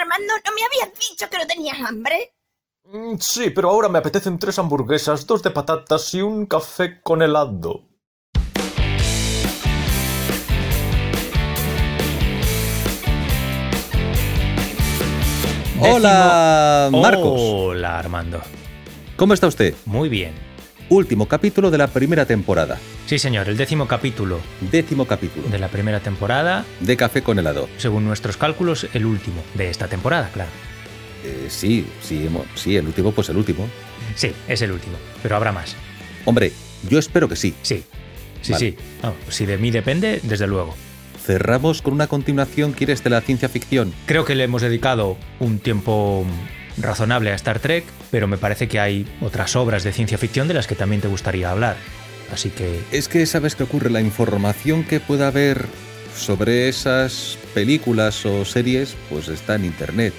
Armando, ¿no me habías dicho que no tenías hambre? Mm, Sí, pero ahora me apetecen tres hamburguesas, dos de patatas y un café con helado. Hola, Marcos. Hola, Armando. ¿Cómo está usted? Muy bien. Último capítulo de la primera temporada. Sí, señor, el décimo capítulo Décimo capítulo de la primera temporada, de Café con helado. según nuestros cálculos, el último de esta temporada, claro. Eh, sí, sí, sí, el último, pues el último. Sí, es el último, pero habrá más. Hombre, yo espero que sí. Sí, sí, Vale. sí. No, si de mí depende, desde luego. Cerramos con una continuación, ¿quieres, de la ciencia ficción? Creo que le hemos dedicado un tiempo razonable a Star Trek, pero me parece que hay otras obras de ciencia ficción de las que también te gustaría hablar. Así que Es que, ¿sabes qué ocurre? La información que pueda haber sobre esas películas o series, pues está en Internet.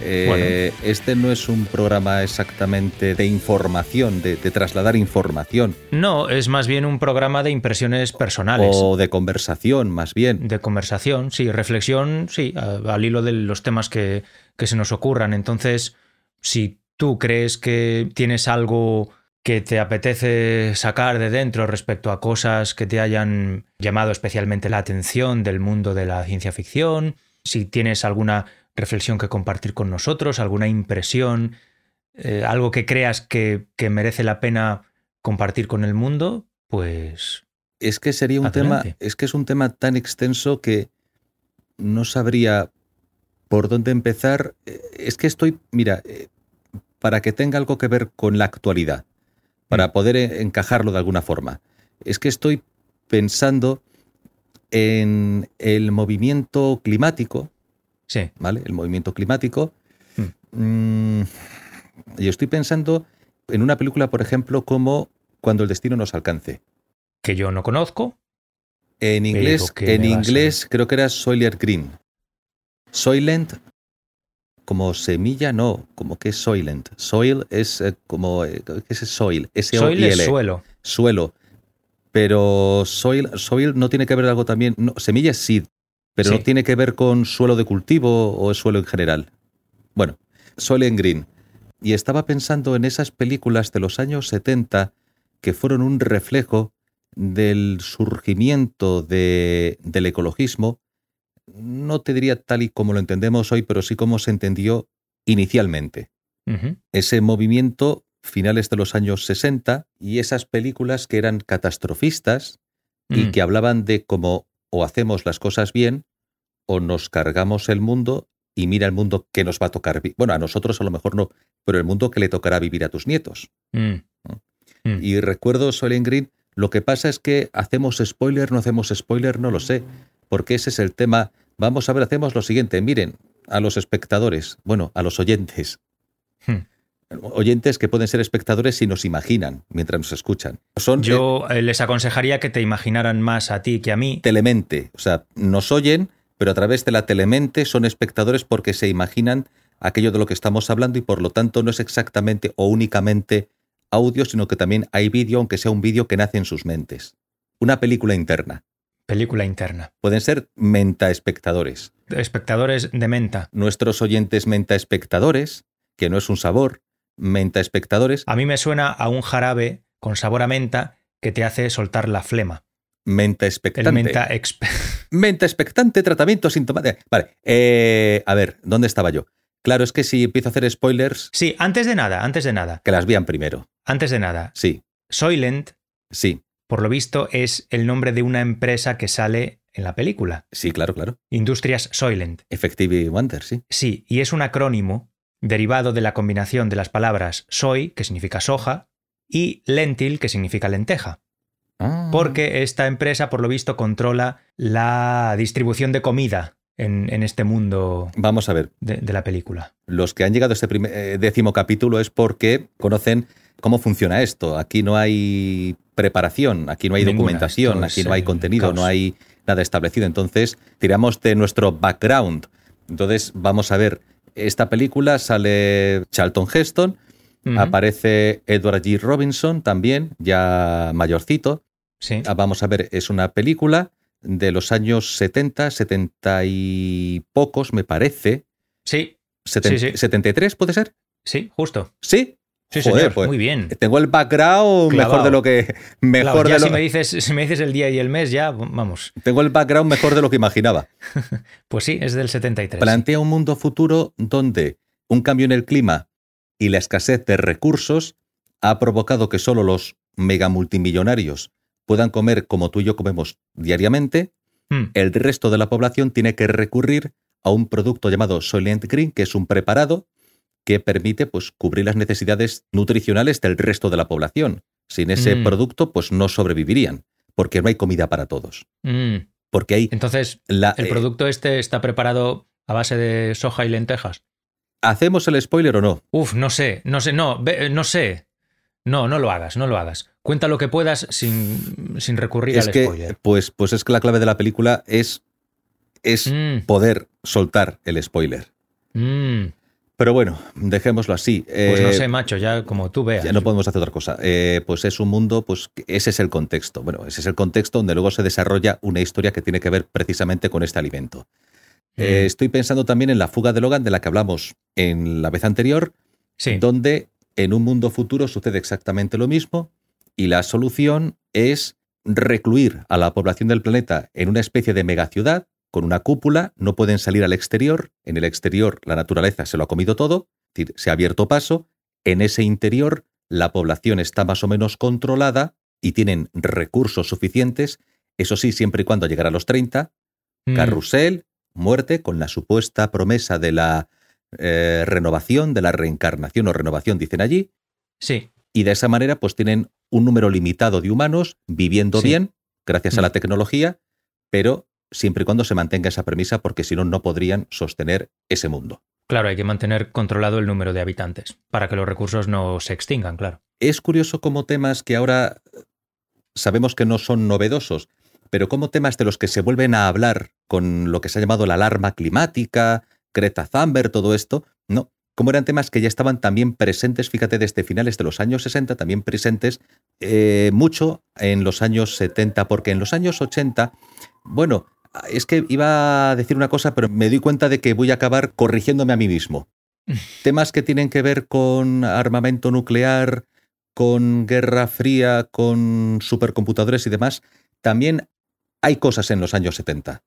Eh, Este no es un programa exactamente de información, de, de trasladar información, no, es más bien un programa de impresiones personales. o de conversación, más bien. De conversación, sí, reflexión, sí, al hilo de los temas que, que se nos ocurran. Entonces, si tú crees que tienes algo que te apetece sacar de dentro respecto a cosas que te hayan llamado especialmente la atención del mundo de la ciencia ficción, si tienes alguna reflexión que compartir con nosotros, alguna impresión, eh, algo que creas que, que merece la pena compartir con el mundo, pues Es que sería un Adelante. tema, es que es un tema tan extenso que no sabría por dónde empezar. Eh, Es que estoy, mira, eh, para que tenga algo que ver con la actualidad, para Mm. poder eh, encajarlo de alguna forma. Es que estoy pensando en el movimiento climático, sí. ¿vale? El movimiento climático. Mm, y estoy pensando en una película, por ejemplo, como Cuando el destino nos alcance. que yo no conozco. En inglés, en inglés creo que era Soylent Green. Soylent, como semilla, no, como que es Soylent. Soil es eh, como, eh, ¿qué es soil? s o Soil es suelo. suelo. Pero soil, soil no tiene que ver algo también, no, semilla es seed, pero no tiene que ver con suelo de cultivo o es suelo en general. Bueno, Soylent Green. Y estaba pensando en esas películas de los años 70 que fueron un reflejo del surgimiento de- del ecologismo, no te diría tal y como lo entendemos hoy, pero sí como se entendió inicialmente. Ese movimiento finales de los años 60 y esas películas que eran catastrofistas y Mm. que hablaban de cómo o hacemos las cosas bien o nos cargamos el mundo y mira el mundo que nos va a tocar. Bueno, a nosotros a lo mejor no, pero el mundo que le tocará vivir a tus nietos. Mm. Mm. Y recuerdo Soylent Green, lo que pasa es que hacemos spoiler, no hacemos spoiler, no lo sé, porque ese es el tema. Vamos a ver, hacemos lo siguiente, miren, a los espectadores, bueno, a los oyentes, Hmm. oyentes que pueden ser espectadores si nos imaginan mientras nos escuchan. Son eh, Yo eh, les aconsejaría que te imaginaran más a ti que a mí. telemente, o sea, nos oyen, pero a través de la telemente son espectadores porque se imaginan aquello de lo que estamos hablando y por lo tanto no es exactamente o únicamente audio, sino que también hay vídeo, aunque sea un vídeo que nace en sus mentes. Una película interna. Película interna. Pueden ser menta espectadores. Espectadores de menta. Nuestros oyentes menta espectadores, que no es un sabor, menta espectadores, A mí me suena a un jarabe con sabor a menta que te hace soltar la flema. menta El expectante. menta exp- Menta expectante, tratamiento sintomático. Vale, eh, a ver, ¿dónde estaba yo? Claro, es que si empiezo a hacer spoilers, Sí, antes de nada, antes de nada, que las vean primero. antes de nada. Sí, Soylent, sí, por lo visto, es el nombre de una empresa que sale en la película. sí, claro, claro. Industrias Soylent. Effective Wonder, sí. Sí, y es un acrónimo derivado de la combinación de las palabras soy, que significa soja, y lentil, que significa lenteja. Ah. Porque esta empresa, por lo visto, controla la distribución de comida en, en este mundo Vamos a ver, de, de la película. los que han llegado a este primer, eh, décimo capítulo es porque conocen cómo funciona esto. Aquí no hay preparación, aquí no hay Ninguna, documentación, aquí no hay contenido, caos. no hay nada establecido. Entonces, tiramos de nuestro background. Entonces, vamos a ver, esta película sale Charlton Heston, aparece Edward G. Robinson también, ya mayorcito. Sí. Ah, Vamos a ver, es una película de los años 70, 70 y pocos, me parece. Sí, Seten- Sí, sí. ¿73 puede ser? Sí, justo. Sí. Sí, Joder, señor. pues, Muy bien. Tengo el background mejor de lo que mejor ya de lo, si, me dices, si me dices el día y el mes, ya, vamos. tengo el background mejor de lo que imaginaba. Pues sí, es del 73. Plantea un mundo futuro donde un cambio en el clima y la escasez de recursos ha provocado que solo los mega multimillonarios puedan comer como tú y yo comemos diariamente. Hmm. El resto de la población tiene que recurrir a un producto llamado Soylent Green, que es un preparado que permite pues, cubrir las necesidades nutricionales del resto de la población. Sin ese Mm. producto, pues no sobrevivirían, porque no hay comida para todos. Mm. Porque hay Entonces, la, ¿el eh, producto este está preparado a base de soja y lentejas? ¿Hacemos el spoiler o no? Uf, no sé, no sé, no, ve- no sé. No, no lo hagas, no lo hagas. Cuenta lo que puedas sin, sin recurrir es al que, spoiler. pues, pues es que la clave de la película es, es Mm, poder soltar el spoiler. mm. Pero bueno, dejémoslo así. Pues no Eh, sé, macho, ya como tú veas. Ya no podemos hacer otra cosa. Eh, pues es un mundo, pues ese es el contexto. Bueno, ese es el contexto donde luego se desarrolla una historia que tiene que ver precisamente con este alimento. Eh, Mm. estoy pensando también en la fuga de Logan de la que hablamos en la vez anterior, Sí. donde en un mundo futuro sucede exactamente lo mismo y la solución es recluir a la población del planeta en una especie de megaciudad con una cúpula, no pueden salir al exterior, en el exterior la naturaleza se lo ha comido todo, es decir, se ha abierto paso, en ese interior la población está más o menos controlada y tienen recursos suficientes, eso sí, siempre y cuando llegara a los 30, Mm. carrusel, muerte, con la supuesta promesa de la eh, renovación, de la reencarnación o renovación, dicen allí, Sí, y de esa manera pues tienen un número limitado de humanos viviendo Sí. bien, gracias a la Mm. tecnología, pero siempre y cuando se mantenga esa premisa, porque si no, no podrían sostener ese mundo. claro, hay que mantener controlado el número de habitantes para que los recursos no se extingan, claro. Es curioso como temas que ahora sabemos que no son novedosos, pero como temas de los que se vuelven a hablar con lo que se ha llamado la alarma climática, Greta Thunberg, todo esto, no. Como eran temas que ya estaban también presentes, fíjate, desde finales de los años 60, también presentes eh, mucho en los años 70, porque en los años 80, bueno, es que iba a decir una cosa, pero me doy cuenta de que voy a acabar corrigiéndome a mí mismo. Temas que tienen que ver con armamento nuclear, con guerra fría, con supercomputadores y demás, también hay cosas en los años 70.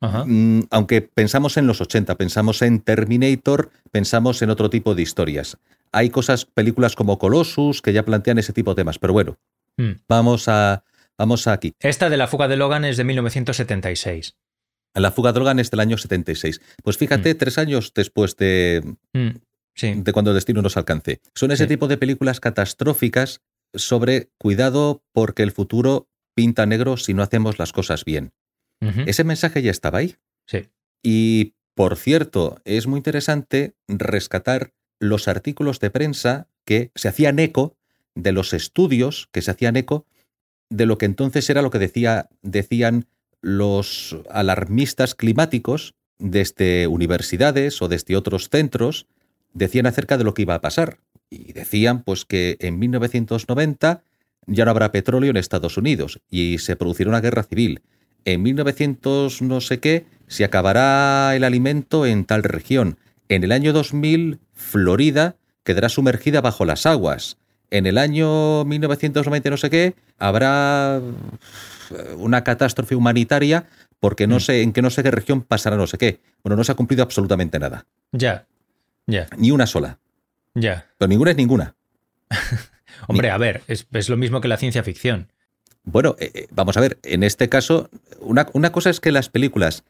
Ajá. Mm, aunque pensamos en los 80, pensamos en Terminator, pensamos en otro tipo de historias. Hay cosas, películas como Colossus, que ya plantean ese tipo de temas, pero bueno, Mm. vamos a, vamos aquí. Esta de la fuga de Logan es de 1976. La fuga de Logan es del año 76. Pues fíjate, tres años después de, Mm, Sí, de cuando el destino nos alcance. Son ese Sí. tipo de películas catastróficas sobre cuidado porque el futuro pinta negro si no hacemos las cosas bien. Ese mensaje ya estaba ahí. sí. Y, por cierto, es muy interesante rescatar los artículos de prensa que se hacían eco de los estudios que se hacían eco de lo que entonces era lo que decía, decían los alarmistas climáticos desde universidades o desde otros centros, decían acerca de lo que iba a pasar. Y decían pues que en 1990 ya no habrá petróleo en Estados Unidos y se producirá una guerra civil. En 1900 no sé qué se acabará el alimento en tal región. En el año 2000 Florida quedará sumergida bajo las aguas. En el año 1990 no sé qué habrá eh, una catástrofe humanitaria porque no Mm. sé en qué no sé qué región pasará no sé qué. Bueno, no se ha cumplido absolutamente nada. Ya, ya, Ni una sola. ya. Pero ninguna es ninguna. Hombre, a ver, es, es lo mismo que la ciencia ficción. Bueno, eh, eh, vamos a ver, en este caso, una, una cosa es que las películas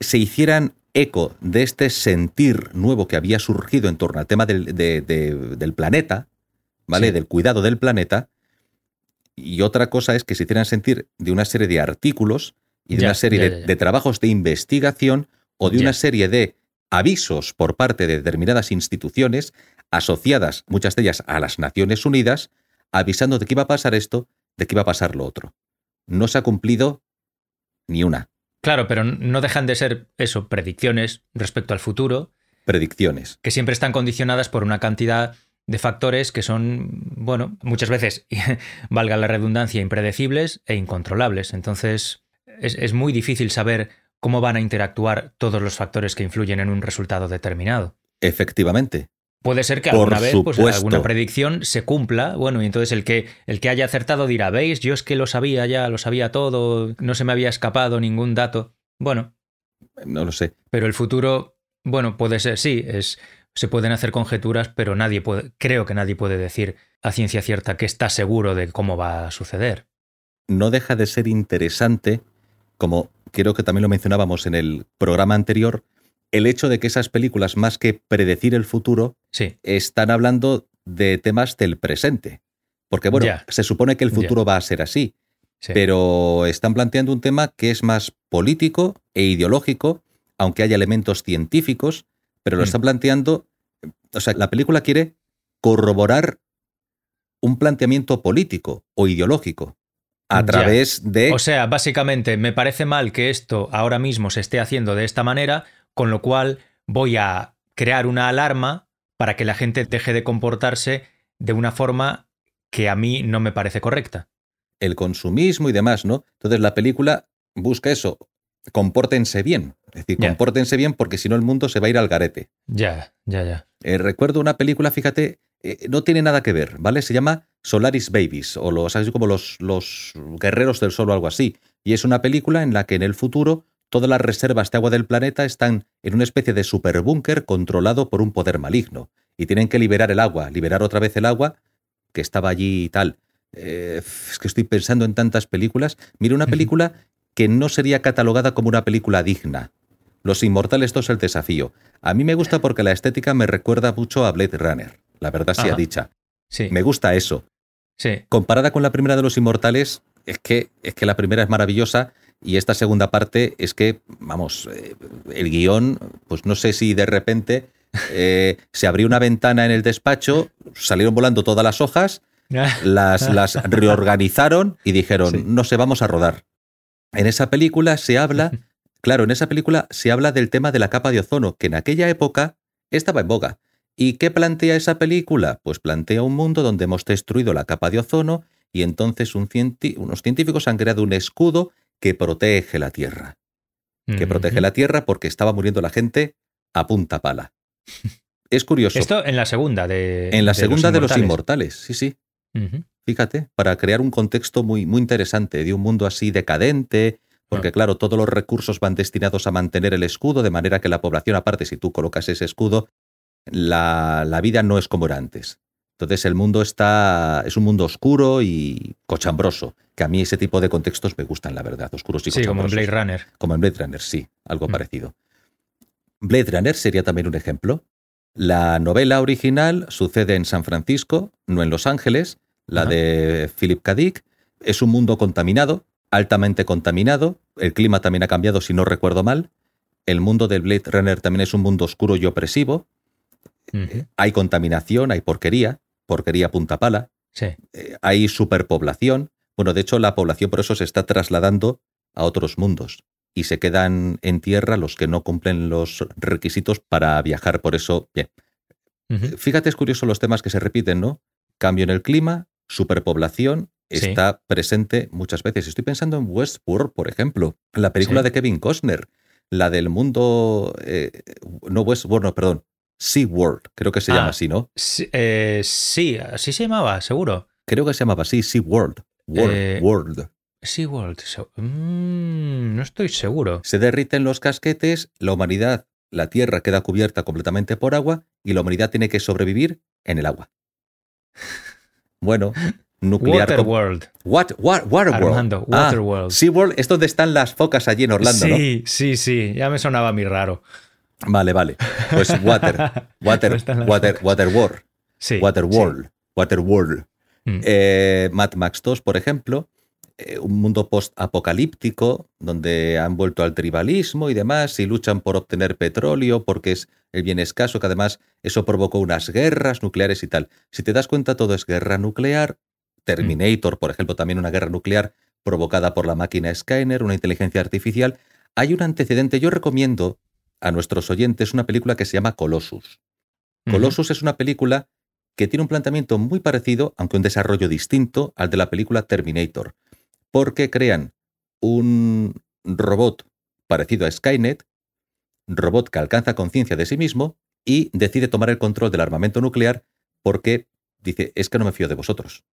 se hicieran eco de este sentir nuevo que había surgido en torno al tema del, de- de- del planeta, ¿vale? Sí. Del cuidado del planeta. Y otra cosa es que se hicieran sentir de una serie de artículos y de Ya, una serie ya, de, ya, de trabajos de investigación o de una serie de avisos por parte de determinadas instituciones asociadas, muchas de ellas, a las Naciones Unidas, avisando de que iba a pasar esto, de que iba a pasar lo otro. No se ha cumplido ni una. Claro, pero no dejan de ser eso, predicciones respecto al futuro, Predicciones. que siempre están condicionadas por una cantidad de factores que son, bueno, muchas veces, valga la redundancia, impredecibles e incontrolables. Entonces, es, es muy difícil saber cómo van a interactuar todos los factores que influyen en un resultado determinado. Efectivamente. Puede ser que Por alguna vez pues, alguna predicción se cumpla, bueno, y entonces el que, el que haya acertado dirá, veis, yo es que lo sabía ya, lo sabía todo, no se me había escapado ningún dato. Bueno, No lo sé. pero el futuro, bueno, puede ser, sí, es, se pueden hacer conjeturas, pero nadie puede, creo que nadie puede decir a ciencia cierta que está seguro de cómo va a suceder. No deja de ser interesante, como creo que también lo mencionábamos en el programa anterior, el hecho de que esas películas, más que predecir el futuro, Sí, están hablando de temas del presente. Porque, bueno, se supone que el futuro va a ser así, sí. pero están planteando un tema que es más político e ideológico, aunque haya elementos científicos, pero lo Mm. están planteando, o sea, la película quiere corroborar un planteamiento político o ideológico a Ya. través de... O sea, básicamente me parece mal que esto ahora mismo se esté haciendo de esta manera, con lo cual voy a crear una alarma para que la gente deje de comportarse de una forma que a mí no me parece correcta. el consumismo y demás, ¿no? Entonces la película busca eso, compórtense bien, es decir, compórtense bien porque si no el mundo se va a ir al garete. Ya, ya, ya. Eh, recuerdo una película, fíjate, eh, no tiene nada que ver, ¿vale? Se llama Solaris Babies o los, así como los, los guerreros del sol o algo así. Y es una película en la que en el futuro todas las reservas de agua del planeta están en una especie de superbúnker controlado por un poder maligno. Y tienen que liberar el agua, liberar otra vez el agua que estaba allí y tal. Eh, es que estoy pensando en tantas películas. Mira, una película que no sería catalogada como una película digna. Los Inmortales 2 el desafío. A mí me gusta porque la estética me recuerda mucho a Blade Runner, la verdad sea Ajá. dicha. Sí, Me gusta eso. sí. Comparada con la primera de Los Inmortales, es que, es que la primera es maravillosa y esta segunda parte es que, vamos, eh, el guion, pues no sé si de repente eh, se abrió una ventana en el despacho, salieron volando todas las hojas, las, las reorganizaron y dijeron, Sí. no sé, vamos a rodar. En esa película se habla, claro, en esa película se habla del tema de la capa de ozono, que en aquella época estaba en boga. ¿Y qué plantea esa película? Pues plantea un mundo donde hemos destruido la capa de ozono y entonces un cienti- unos científicos han creado un escudo que protege la Tierra. Que protege la Tierra porque estaba muriendo la gente a punta pala. Es curioso. Esto en la segunda de. en la segunda de los Inmortales. sí, sí. Fíjate, para crear un contexto muy, muy interesante de un mundo así decadente, porque claro, todos los recursos van destinados a mantener el escudo, de manera que la población, aparte, si tú colocas ese escudo, la, la vida no es como era antes. Entonces el mundo está, es un mundo oscuro y cochambroso, que a mí ese tipo de contextos me gustan, la verdad, oscuros y Sí, como en cochambrosos. Blade Runner. Como en Blade Runner, sí, algo Mm. parecido. Blade Runner sería también un ejemplo. La novela original sucede en San Francisco, no en Los Ángeles. La Ajá. de Philip K. Dick es un mundo contaminado, altamente contaminado. El clima también ha cambiado, si no recuerdo mal. El mundo del Blade Runner también es un mundo oscuro y opresivo. Hay contaminación, hay porquería, porquería punta pala Sí. eh, hay superpoblación. Bueno, de hecho, la población por eso se está trasladando a otros mundos y se quedan en tierra los que no cumplen los requisitos para viajar. Por eso, bien. Fíjate, es curioso los temas que se repiten, ¿no? Cambio en el clima, superpoblación, Sí. está presente muchas veces. Estoy pensando en Westworld, por ejemplo, la película Sí. de Kevin Costner, la del mundo, eh, no Westworld, no, perdón, SeaWorld, creo que se Ah. llama así, ¿no? Sí, eh, sí, así se llamaba, seguro. Creo que se llamaba así, SeaWorld. World, Eh, World. SeaWorld. so- Mm, no estoy seguro. Se derriten los casquetes, la humanidad, la Tierra queda cubierta completamente por agua y la humanidad tiene que sobrevivir en el agua. Bueno, nuclear. Waterworld. What, what, Waterworld. Armando, Ah, Waterworld. SeaWorld es donde están las focas allí en Orlando, sí, sí, sí. Ya me sonaba a mí raro. ¿no? Vale, vale. Pues Water, Water, ¿Dónde están las Water, focas? Waterworld, Sí. Waterworld, Waterworld. sí. Mm. Eh, Mad Max 2, por ejemplo, un mundo post-apocalíptico donde han vuelto al tribalismo y demás y luchan por obtener petróleo porque es el bien escaso, que además eso provocó unas guerras nucleares y tal. Si te das cuenta, todo es guerra nuclear. Terminator, por ejemplo, también una guerra nuclear provocada por la máquina Skyner, una inteligencia artificial. Hay un antecedente, yo recomiendo a nuestros oyentes una película que se llama Colossus. Colossus es una película que tiene un planteamiento muy parecido, aunque un desarrollo distinto, al de la película Terminator, porque crean un robot parecido a Skynet, robot que alcanza conciencia de sí mismo y decide tomar el control del armamento nuclear porque dice, es que no me fío de vosotros.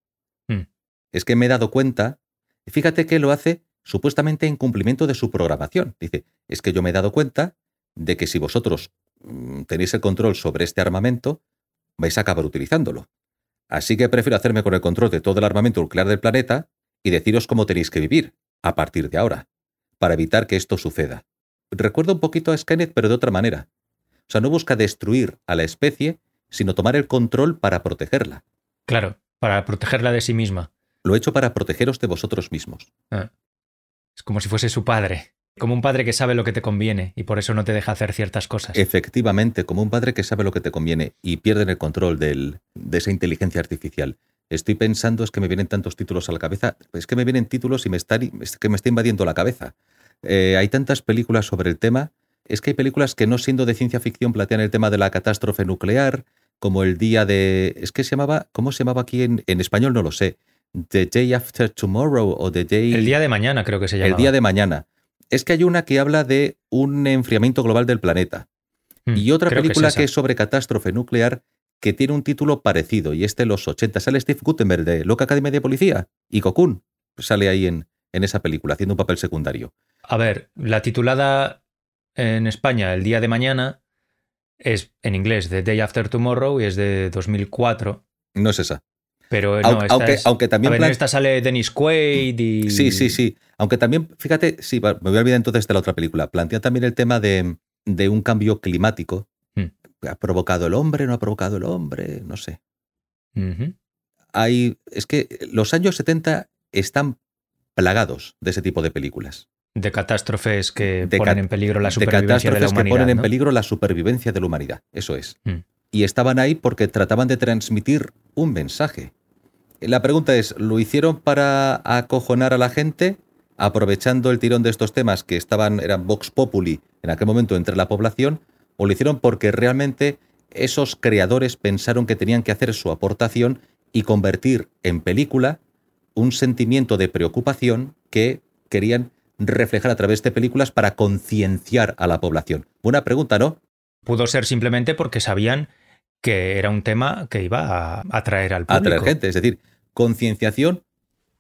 Hmm. Es que me he dado cuenta, fíjate que lo hace supuestamente en cumplimiento de su programación. Dice, es que yo me he dado cuenta de que si vosotros mm, tenéis el control sobre este armamento, vais a acabar utilizándolo. Así que prefiero hacerme con el control de todo el armamento nuclear del planeta y deciros cómo tenéis que vivir, a partir de ahora, para evitar que esto suceda. Recuerda un poquito a Skynet, pero de otra manera. O sea, no busca destruir a la especie, sino tomar el control para protegerla. Claro, para protegerla de sí misma. Lo he hecho para protegeros de vosotros mismos. Ah. Es como si fuese su padre. Como un padre que sabe lo que te conviene y por eso no te deja hacer ciertas cosas. Efectivamente, como un padre que sabe lo que te conviene y pierden el control del, de esa inteligencia artificial. Estoy pensando, es que me vienen tantos títulos a la cabeza, es que me vienen títulos y me están, es que me está invadiendo la cabeza. Eh, hay tantas películas sobre el tema, es que hay películas que no siendo de ciencia ficción plantean el tema de la catástrofe nuclear, como el día de... Es que se llamaba, ¿cómo se llamaba aquí en, en español? No lo sé. The Day After Tomorrow o The Day... El día de mañana creo que se llama. El día de mañana es que hay una que habla de un enfriamiento global del planeta. Hmm, y otra película es que es sobre catástrofe nuclear que tiene un título parecido y este de los 80. Sale Steve Gutenberg de Loca Academia de Policía y Cocoon sale ahí en, en esa película haciendo un papel secundario. A ver, la titulada en España El día de mañana es en inglés The Day After Tomorrow y es de 2004. No es esa. Pero no, Aunque- esta aunque- es- aunque también A ver, en esta sale Dennis Quaid y... Sí, sí, sí. Aunque también, fíjate, sí, me voy a olvidar entonces de la otra película. Plantea también el tema de, de un cambio climático. ¿Ha provocado el hombre? ¿No ha provocado el hombre? No sé. Hay, es que los años 70 están plagados de ese tipo de películas. De catástrofes que De ponen ca- en peligro la supervivencia de, la catástrofes que humanidad. ponen en peligro la supervivencia de la humanidad. Eso es. Hmm. Y estaban ahí porque trataban de transmitir un mensaje. La pregunta es, ¿lo hicieron para acojonar a la gente, aprovechando el tirón de estos temas que estaban, eran Vox Populi en aquel momento entre la población, o lo hicieron porque realmente esos creadores pensaron que tenían que hacer su aportación y convertir en película un sentimiento de preocupación que querían reflejar a través de películas para concienciar a la población? Buena pregunta, ¿no? Pudo ser simplemente porque sabían que era un tema que iba a atraer al público. Atraer gente, es decir, concienciación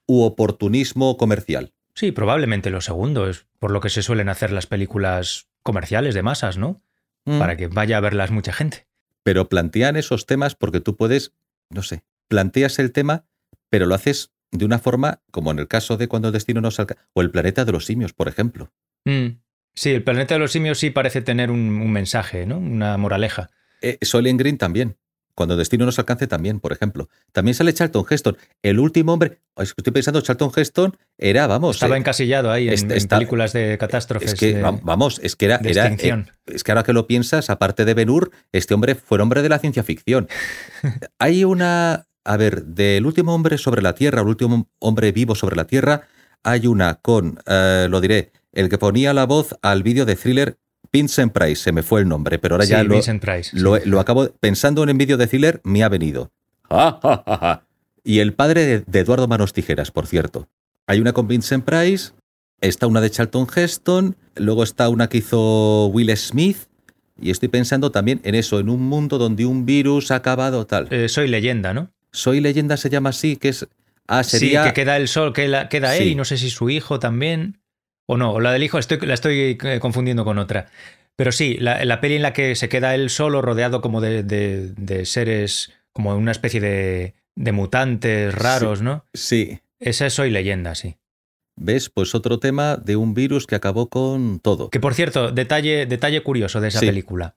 u oportunismo comercial. Sí, probablemente lo segundo es por lo que se suelen hacer las películas comerciales de masas, ¿no? Mm. Para que vaya a verlas mucha gente. Pero plantean esos temas porque tú puedes, no sé, planteas el tema, pero lo haces de una forma como en el caso de cuando el destino nos alcanza, o el planeta de los simios, por ejemplo. Mm. Sí, el planeta de los simios sí parece tener un, un mensaje, ¿no? Una moraleja. Eh, Green también. Cuando el destino nos alcance también, por ejemplo. También sale Charlton Heston. El último hombre. es que Estoy pensando, Charlton Heston era, vamos. Estaba eh, encasillado ahí en, películas de catástrofes. Es que, de- vamos, es que era. de era eh, es que ahora que lo piensas, aparte de Ben Hur, este hombre fue el hombre de la ciencia ficción. Hay una. A ver, del último hombre sobre la Tierra, el último hombre vivo sobre la Tierra, hay una con, eh, lo diré, el que ponía la voz al vídeo de thriller Vincent Price, se me fue el nombre, pero ahora Sí, ya lo, sí. lo, acabo pensando en el vídeo de thriller, me ha venido. Ja, ja, ja, ja. Y el padre de, de Eduardo Manos Tijeras, por cierto. Hay una con Vincent Price, está una de Charlton Heston, luego está una que hizo Will Smith, y estoy pensando también en eso, en un mundo donde un virus ha acabado tal. Eh, soy leyenda, ¿no? Soy leyenda se llama así, que es... Ah, sería... Sí, que queda el sol, que la- queda él Sí. y no sé si su hijo también. O no, o la del hijo estoy, la estoy eh, confundiendo con otra. Pero sí, la, la peli en la que se queda él solo, rodeado como de, de- de seres, como una especie de, de mutantes raros, ¿no? Sí. Esa es Soy leyenda, sí. ¿Ves? Pues otro tema de un virus que acabó con todo. Que por cierto, detalle, detalle curioso de esa Sí. película.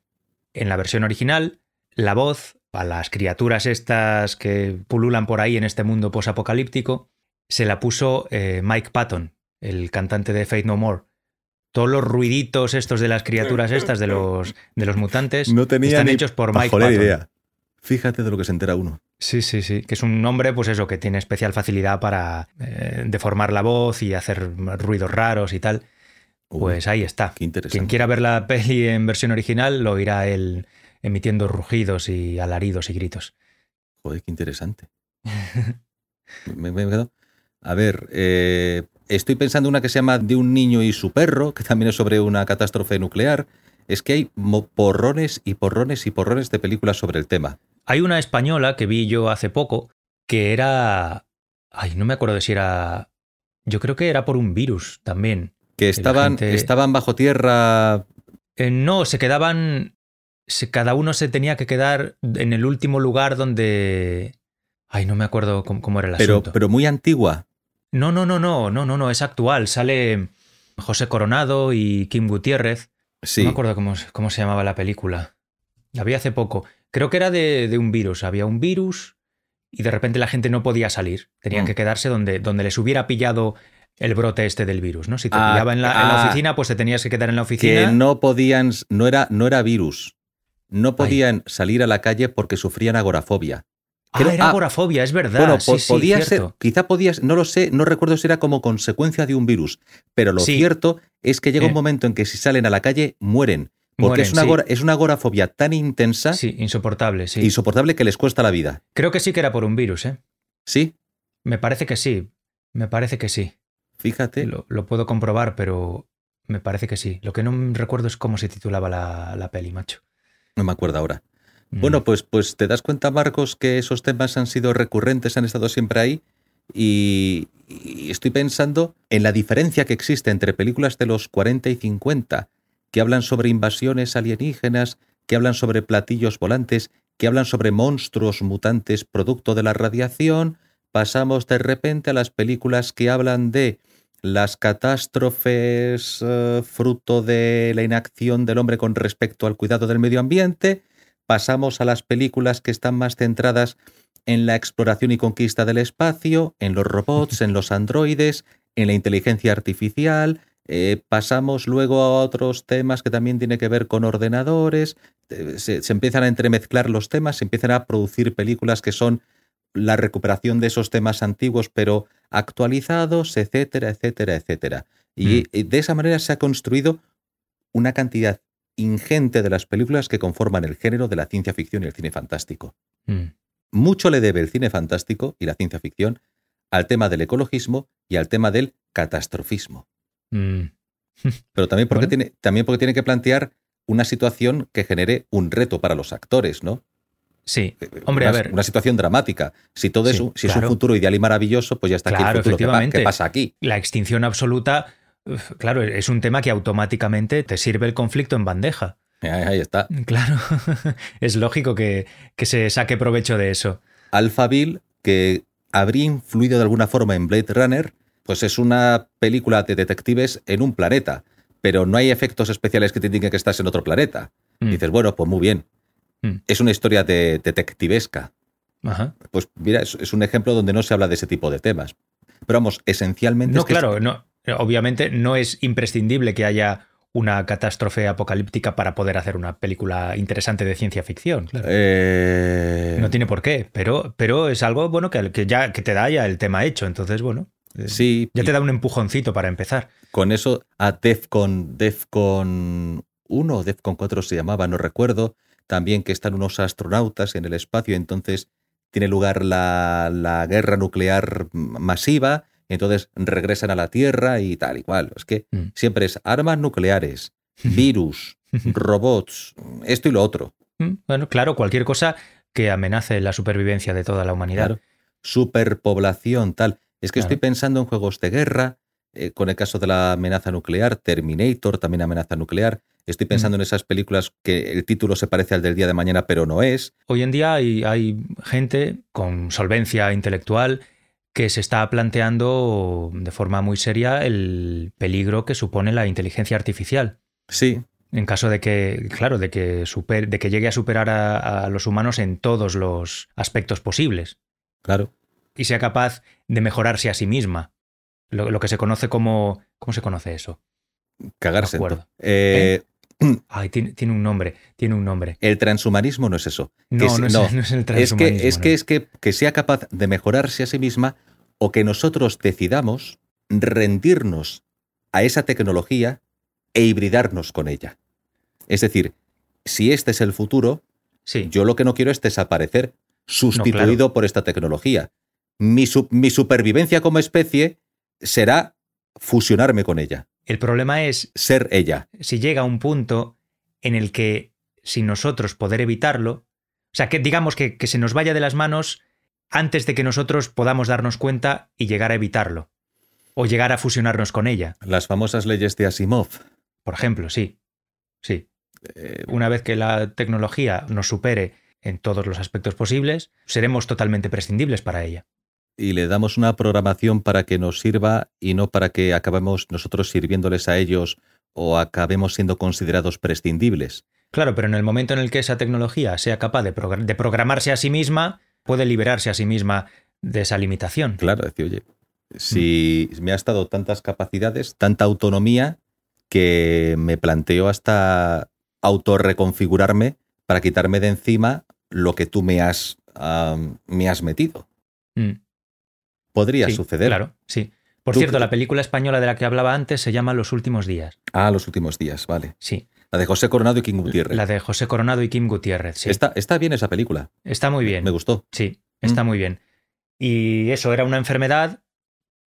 En la versión original, la voz a las criaturas estas que pululan por ahí en este mundo posapocalíptico se la puso eh, Mike Patton, el cantante de Faith No More. Todos los ruiditos estos de las criaturas estas, de los, de los mutantes, No tenía están hechos por Mike Patton. idea. Fíjate de lo que se entera uno. Sí, sí, sí. Que es un hombre, pues eso, que tiene especial facilidad para eh, deformar la voz y hacer ruidos raros y tal. Pues ahí está. qué interesante. Quien quiera ver la peli en versión original lo irá él emitiendo rugidos y alaridos y gritos. Joder, qué interesante. me, A ver, eh, Estoy pensando una que se llama De un niño y su perro, que también es sobre una catástrofe nuclear. Es que hay porrones y porrones y porrones de películas sobre el tema. Hay una española que vi yo hace poco que era. Ay, no me acuerdo de si era. Yo creo que era por un virus también. Que estaban, gente- estaban bajo tierra. Eh, no, se quedaban. cada uno se tenía que quedar en el último lugar donde. Ay, no me acuerdo cómo, cómo era el Pero, asunto. pero muy antigua. No, no, no, no, no, no, no, es actual. Sale José Coronado y Kim Gutiérrez. Sí. No me acuerdo cómo, cómo se llamaba la película. La vi hace poco. Creo que era de, de un virus. Había un virus y de repente la gente no podía salir. Tenían Mm. que quedarse donde, donde les hubiera pillado el brote este del virus, ¿no? Si te Ah, pillaba en la, en la ah. oficina, pues te tenías que quedar en la oficina. que no podían, no era, no era virus, no podían salir a la calle porque sufrían agorafobia. Ah, creo- era ah, agorafobia, es verdad. bueno, sí, po- sí, podía ser, cierto. quizá podías, no lo sé, no recuerdo si era como consecuencia de un virus, pero lo Sí. cierto es que llega Eh. un momento en que si salen a la calle mueren, porque Mueren, es, una sí. agora- es una agorafobia tan intensa Sí, insoportable, sí. insoportable que les cuesta la vida. Creo que sí que era por un virus, ¿eh? Sí, Me parece que sí. Me parece que sí. fíjate. Lo, lo puedo comprobar, pero me parece que sí. Lo que no recuerdo es cómo se titulaba la, la peli, macho. No me acuerdo ahora. Mm. Bueno, pues, pues te das cuenta, Marcos, que esos temas han sido recurrentes, han estado siempre ahí. Y, estoy pensando en la diferencia que existe entre películas de los 40 y 50, que hablan sobre invasiones alienígenas, que hablan sobre platillos volantes, que hablan sobre monstruos mutantes producto de la radiación. Pasamos de repente a las películas que hablan de las catástrofes eh, fruto de la inacción del hombre con respecto al cuidado del medio ambiente. Pasamos a las películas que están más centradas en la exploración y conquista del espacio, en los robots, en los androides, en la inteligencia artificial. Eh, pasamos luego a otros temas que también tienen que ver con ordenadores. Eh, se, se empiezan a entremezclar los temas, se empiezan a producir películas que son la recuperación de esos temas antiguos, pero actualizados, etcétera, etcétera, etcétera. Y, y de esa manera se ha construido una cantidad ingente de las películas que conforman el género de la ciencia ficción y el cine fantástico. Mm. Mucho le debe el cine fantástico y la ciencia ficción al tema del ecologismo y al tema del catastrofismo. Mm. Pero también porque, Bueno. tiene, también porque tiene que plantear una situación que genere un reto para los actores, ¿no? Sí. Hombre, a una, ver. una situación dramática. Si todo es, un, si es claro. un futuro ideal y maravilloso, pues ya está aquí Claro, el futuro. ¿Qué, pasa aquí? La extinción absoluta, claro, es un tema que automáticamente te sirve el conflicto en bandeja. Ahí, está. Claro, es lógico que, que se saque provecho de eso. Alphaville, que habría influido de alguna forma en Blade Runner, pues es una película de detectives en un planeta, pero no hay efectos especiales que te indiquen que estás en otro planeta. Mm. Dices, bueno, pues muy bien. Mm. Es una historia de detectivesca. Ajá. Pues mira, es, es un ejemplo donde no se habla de ese tipo de temas. Pero vamos, esencialmente... No, es que es- claro, no, obviamente no es imprescindible que haya una catástrofe apocalíptica para poder hacer una película interesante de ciencia ficción. claro. Eh, No tiene por qué, pero, pero es algo bueno que, que ya que te da ya el tema hecho. Entonces, bueno, eh, Sí, ya y te da un empujoncito para empezar. con eso a Defcon, Defcon 1 o Defcon 4 se llamaba, no recuerdo, también que están unos astronautas en el espacio, entonces tiene lugar la, la guerra nuclear masiva, entonces regresan a la Tierra y tal y cual. Es que Mm. siempre es armas nucleares, virus, robots, esto y lo otro. Mm, Bueno, claro, cualquier cosa que amenace la supervivencia de toda la humanidad. Claro. Superpoblación, tal. Es que estoy pensando en juegos de guerra, eh, con el caso de la amenaza nuclear, Terminator, también amenaza nuclear. Estoy pensando en esas películas que el título se parece al del día de mañana, pero no es. Hoy en día hay, hay gente con solvencia intelectual que se está planteando de forma muy seria el peligro que supone la inteligencia artificial. Sí, En caso de que, claro, de que, super- de que llegue a superar a, a los humanos en todos los aspectos posibles claro. y sea capaz de mejorarse a sí misma. Lo, lo que se conoce como... ¿Cómo se conoce eso? Cagarse. Todo. Eh, Ay, tiene, tiene un nombre, tiene un nombre. El transhumanismo no es eso. No, es- no, es, no. no es el Es transhumanismo. que, es, que, es que, que sea capaz de mejorarse a sí misma o que nosotros decidamos rendirnos a esa tecnología e hibridarnos con ella. Es decir, si este es el futuro, Sí, yo lo que no quiero es desaparecer, sustituido por esta tecnología. Mi, su- mi supervivencia como especie será fusionarme con ella, El problema es ser ella. si llega un punto en el que, sin nosotros poder evitarlo, o sea, que digamos que, que se nos vaya de las manos antes de que nosotros podamos darnos cuenta y llegar a evitarlo, o llegar a fusionarnos con ella, Las famosas leyes de Asimov. por ejemplo, sí. Sí. Eh, Una vez que la tecnología nos supere en todos los aspectos posibles, seremos totalmente prescindibles para ella. Y le damos una programación para que nos sirva y no para que acabemos nosotros sirviéndoles a ellos o acabemos siendo considerados prescindibles. Claro, pero en el momento en el que esa tecnología sea capaz de, progr- de programarse a sí misma, puede liberarse a sí misma de esa limitación. Claro, decir, oye, si me has dado tantas capacidades, tanta autonomía, que me planteo hasta autorreconfigurarme para quitarme de encima lo que tú me has, me has metido. Mm, Podría sí, suceder. Claro, sí. Por cierto, la película española de la que hablaba antes se llama Los últimos días. Ah, los últimos días, vale. Sí. La de José Coronado y King Gutiérrez. La de José Coronado y Kim Gutiérrez. Sí. está, está bien esa película. Está muy bien. Me gustó. Sí, está Mm. muy bien. Y eso era una enfermedad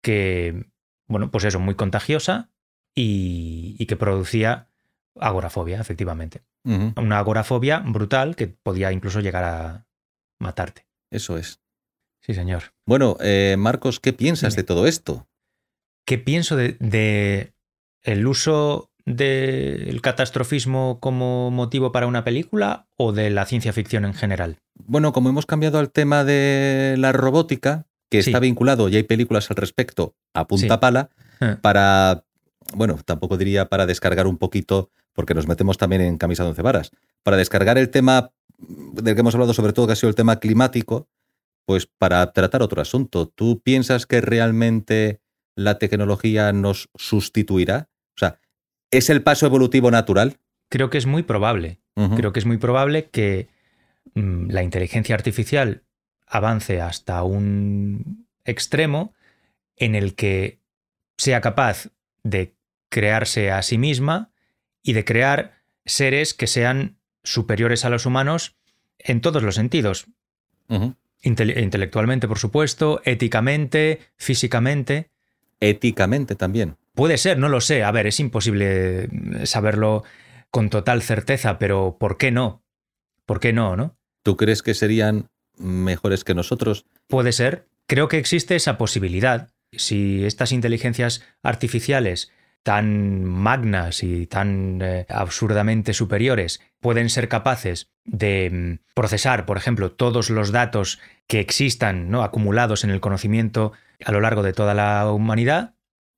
que, bueno, pues eso, muy contagiosa y, y que producía agorafobia, efectivamente. Una agorafobia brutal que podía incluso llegar a matarte. Eso es. Sí, señor. Bueno, eh, Marcos, ¿qué piensas de todo esto? ¿Qué pienso de, de el uso del catastrofismo como motivo para una película o de la ciencia ficción en general? Bueno, como hemos cambiado al tema de la robótica, que Sí. está vinculado y hay películas al respecto a punta Sí. pala, Eh. para, bueno, tampoco diría para descargar un poquito, porque nos metemos también en camisa de once varas, para descargar el tema del que hemos hablado sobre todo, que ha sido el tema climático, pues para tratar otro asunto. ¿Tú piensas que realmente la tecnología nos sustituirá? O sea, ¿es el paso evolutivo natural? Creo que es muy probable. Creo que es muy probable que mm, la inteligencia artificial avance hasta un extremo en el que sea capaz de crearse a sí misma y de crear seres que sean superiores a los humanos en todos los sentidos. Intele- intelectualmente, por supuesto, éticamente, físicamente. Éticamente también. Puede ser, no lo sé. A ver, es imposible eh, saberlo con total certeza, pero ¿por qué no? ¿Por qué no, no? ¿Tú crees que serían mejores que nosotros? Puede ser. Creo que existe esa posibilidad. Si estas inteligencias artificiales tan magnas y tan eh, absurdamente superiores pueden ser capaces de mm, procesar, por ejemplo, todos los datos que existan ¿no? acumulados en el conocimiento a lo largo de toda la humanidad,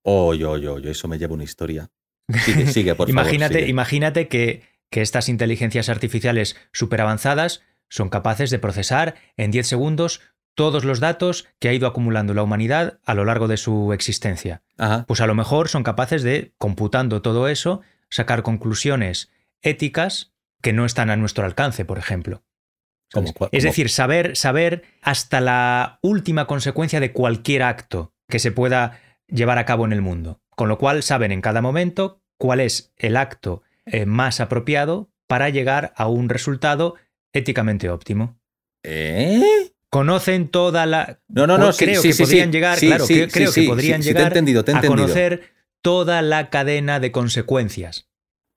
Oye, oye, oye, eso me lleva una historia. Sigue, sigue, por imagínate, favor. sigue. imagínate que, que estas inteligencias artificiales superavanzadas son capaces de procesar en 10 segundos todos los datos que ha ido acumulando la humanidad a lo largo de su existencia. Ajá. Pues a lo mejor son capaces de, computando todo eso, sacar conclusiones éticas que no están a nuestro alcance, por ejemplo. Es decir, saber, saber hasta la última consecuencia de cualquier acto que se pueda llevar a cabo en el mundo. Con lo cual saben en cada momento cuál es el acto eh, más apropiado para llegar a un resultado éticamente óptimo. ¿Eh? Conocen toda la... No, no, no, sí, creo sí, que sí, podrían llegar, claro, creo que podrían te llegar entendido, te he a conocer toda la cadena de consecuencias,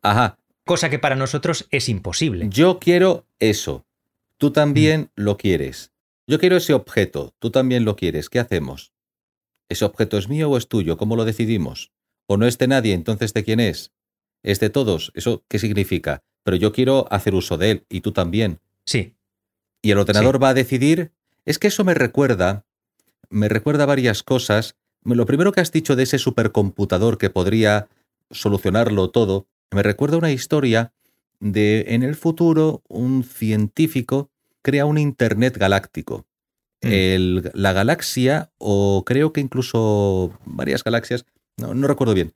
Ajá. cosa que para nosotros es imposible. Yo quiero eso. Tú también lo quieres. Yo quiero ese objeto. Tú también lo quieres. ¿Qué hacemos? ¿Ese objeto es mío o es tuyo? ¿Cómo lo decidimos? ¿O no es de nadie? Entonces, ¿de quién es? ¿Es de todos? ¿Eso qué significa? Pero yo quiero hacer uso de él y tú también. Sí, y el ordenador va a decidir. Es que eso me recuerda, me recuerda varias cosas. Lo primero que has dicho de ese supercomputador que podría solucionarlo todo, me recuerda una historia de en el futuro un científico crea un Internet galáctico. Mm. El- la galaxia, o creo que incluso varias galaxias, no, no recuerdo bien,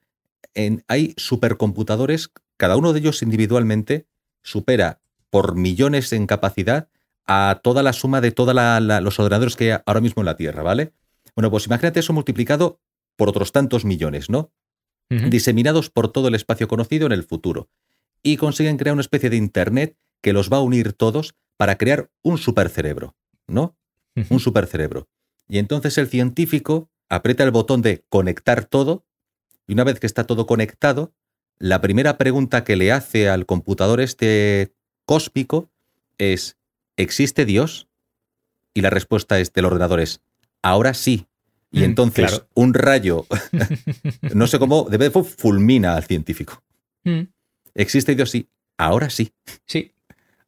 en- hay supercomputadores, cada uno de ellos individualmente supera por millones en capacidad a toda la suma de todos los ordenadores que hay ahora mismo en la Tierra, ¿vale? Bueno, pues imagínate eso multiplicado por otros tantos millones, ¿no? Diseminados por todo el espacio conocido en el futuro. Y consiguen crear una especie de Internet que los va a unir todos para crear un supercerebro, ¿no? Un supercerebro. Y entonces el científico aprieta el botón de conectar todo Y una vez que está todo conectado, la primera pregunta que le hace al computador este cósmico es, ¿existe Dios? Y la respuesta es del ordenador es, ahora sí. Y Mm, entonces claro. un rayo, no sé cómo, de vez fulmina al científico. Mm, ¿Existe Dios? Sí. Ahora sí. Sí.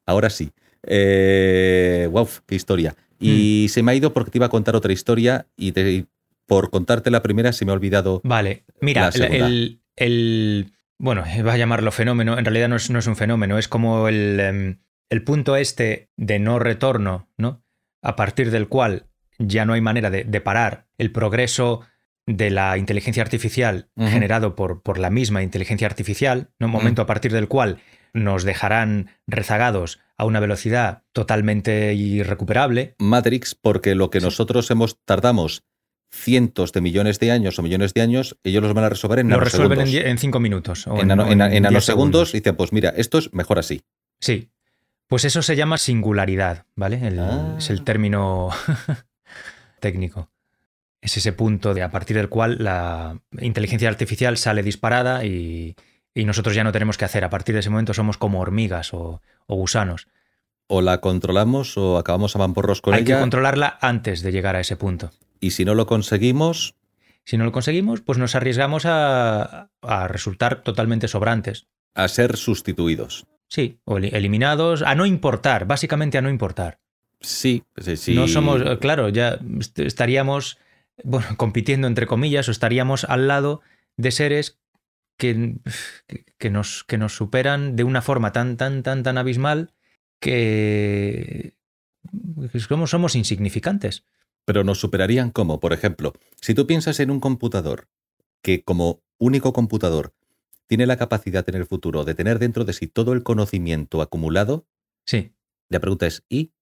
Ahora sí. Eh, wow, qué historia. Mm. Y se me ha ido porque te iba a contar otra historia y, te- y por contarte la primera se me ha olvidado. Vale, mira, La segunda. el, el- Bueno, va a llamarlo fenómeno, en realidad no es, no es un fenómeno, es como el, em, el punto este de no retorno, ¿no? A partir del cual ya no hay manera de, de parar el progreso de la inteligencia artificial generado por, por la misma inteligencia artificial, ¿no? un momento a partir del cual nos dejarán rezagados a una velocidad totalmente irrecuperable. Matrix, porque lo que Sí. nosotros hemos tardamos cientos de millones de años o millones de años, ellos los van a resolver en Lo resuelven en, nanosegundos. die- en cinco minutos. o En, en- en 10 nanosegundos segundos. y dicen, pues mira, esto es mejor así. Sí. Pues eso se llama singularidad, ¿vale? El- Ah. Es el término técnico. Es ese punto de a partir del cual la inteligencia artificial sale disparada y, y nosotros ya no tenemos que hacer. A partir de ese momento somos como hormigas o, o gusanos. O la controlamos o acabamos a mamporros con Hay que ella. controlarla antes de llegar a ese punto. Y si no lo conseguimos, Si no lo conseguimos, pues nos arriesgamos a, a resultar totalmente sobrantes. a ser sustituidos. Sí, o eli- eliminados, a no importar, básicamente a no importar. Sí, sí, sí. No somos, eh, claro, ya est- estaríamos bueno, compitiendo entre comillas o estaríamos al lado de seres que, que- nos, que nos superan de una forma tan, tan, tan, tan abismal que, somos insignificantes. Pero nos superarían como, por ejemplo, si tú piensas en un computador que como único computador tiene la capacidad en el futuro de tener dentro de sí todo el conocimiento acumulado, Sí. la pregunta es, ¿y?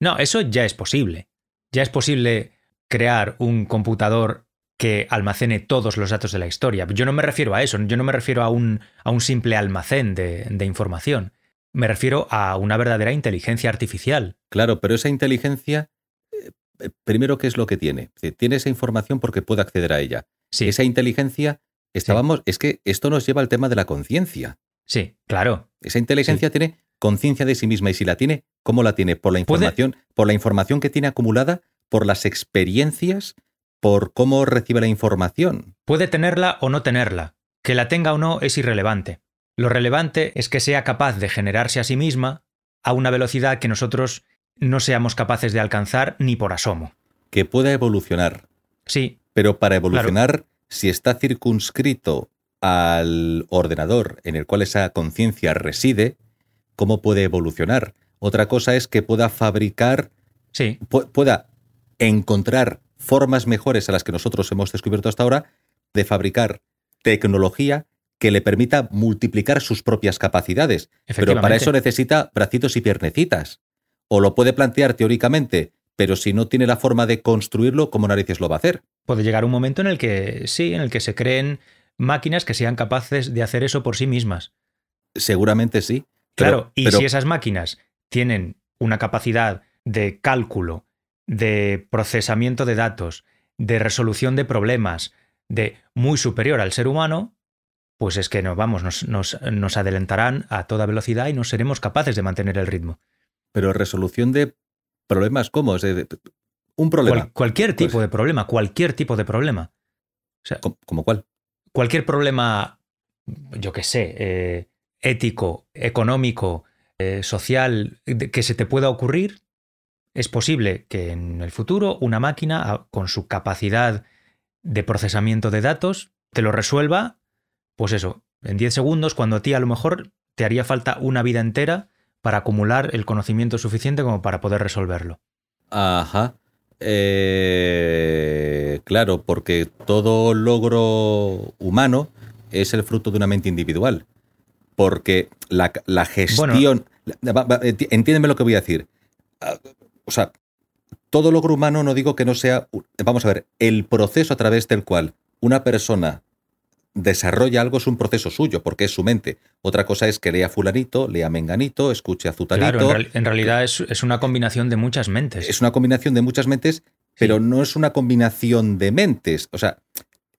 No, eso ya es posible. Ya es posible crear un computador que almacene todos los datos de la historia. Yo no me refiero a eso, yo no me refiero a un, a un simple almacén de, de información. Me refiero a una verdadera inteligencia artificial. Claro, pero esa inteligencia, eh, primero, ¿qué es lo que tiene? Tiene esa información porque puede acceder a ella. Sí, Esa inteligencia, estábamos, es que esto nos lleva al tema de la conciencia. sí, claro. Esa inteligencia tiene conciencia de sí misma y si la tiene, ¿cómo la tiene? Por la Puede- información, por la información que tiene acumulada, por las experiencias, por cómo recibe la información. Puede tenerla o no tenerla. Que la tenga o no es irrelevante. Lo relevante es que sea capaz de generarse a sí misma a una velocidad que nosotros no seamos capaces de alcanzar ni por asomo. Que pueda evolucionar. Sí, Pero para evolucionar, si está circunscrito al ordenador en el cual esa conciencia reside, ¿cómo puede evolucionar? Otra cosa es que pueda fabricar, sí, pu- pueda encontrar formas mejores a las que nosotros hemos descubierto hasta ahora de fabricar tecnología que le permita multiplicar sus propias capacidades. Pero para eso necesita bracitos y piernecitas. O lo puede plantear teóricamente, pero si no tiene la forma de construirlo, ¿cómo narices lo va a hacer? Puede llegar un momento en el que sí, en el que se creen máquinas que sean capaces de hacer eso por sí mismas. Seguramente sí. Claro, y pero- si esas máquinas tienen una capacidad de cálculo, de procesamiento de datos, de resolución de problemas, de muy superior al ser humano, pues es que nos vamos, nos, nos, nos adelantarán a toda velocidad y no seremos capaces de mantener el ritmo. Pero resolución de problemas, ¿cómo? Un problema. Cual- cualquier tipo Pues- de problema, cualquier tipo de problema. O sea, ¿Cómo, cómo cuál? cualquier problema, yo qué sé, eh, ético, económico, eh, social, que se te pueda ocurrir, es posible que en el futuro una máquina, a- con su capacidad de procesamiento de datos, te lo resuelva, pues eso, en 10 segundos, cuando a ti a lo mejor te haría falta una vida entera para acumular el conocimiento suficiente como para poder resolverlo. Ajá. Eh, claro, porque todo logro humano es el fruto de una mente individual. Porque la, la gestión... entiéndeme lo que voy a decir. Ah, O sea, todo logro humano no digo que no sea... Vamos a ver, el proceso a través del cual una persona desarrolla algo es un proceso suyo, porque es su mente. Otra cosa es que lea fulanito, lea menganito, escuche a zutanito. Claro, en, real- en realidad es, es una combinación de muchas mentes. Es una combinación de muchas mentes, pero no es una combinación de mentes. O sea,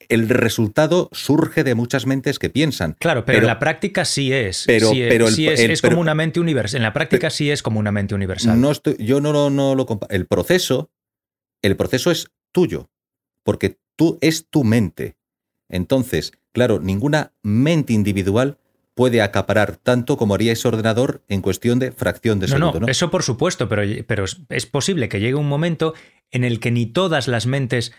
el resultado surge de muchas mentes que piensan. Claro, pero, en la práctica sí es. Pero- sí es, pero el- sí es, el- es pero- como una mente universal. En la práctica sí es como una mente universal. No estoy, yo no, lo- no lo compa- El proceso, el proceso es tuyo, porque tú es tu mente. Entonces, claro, ninguna mente individual puede acaparar tanto como haría ese ordenador en cuestión de fracción de segundo, no, ¿no? eso por supuesto, pero, pero es- posible que llegue un momento en el que ni todas las mentes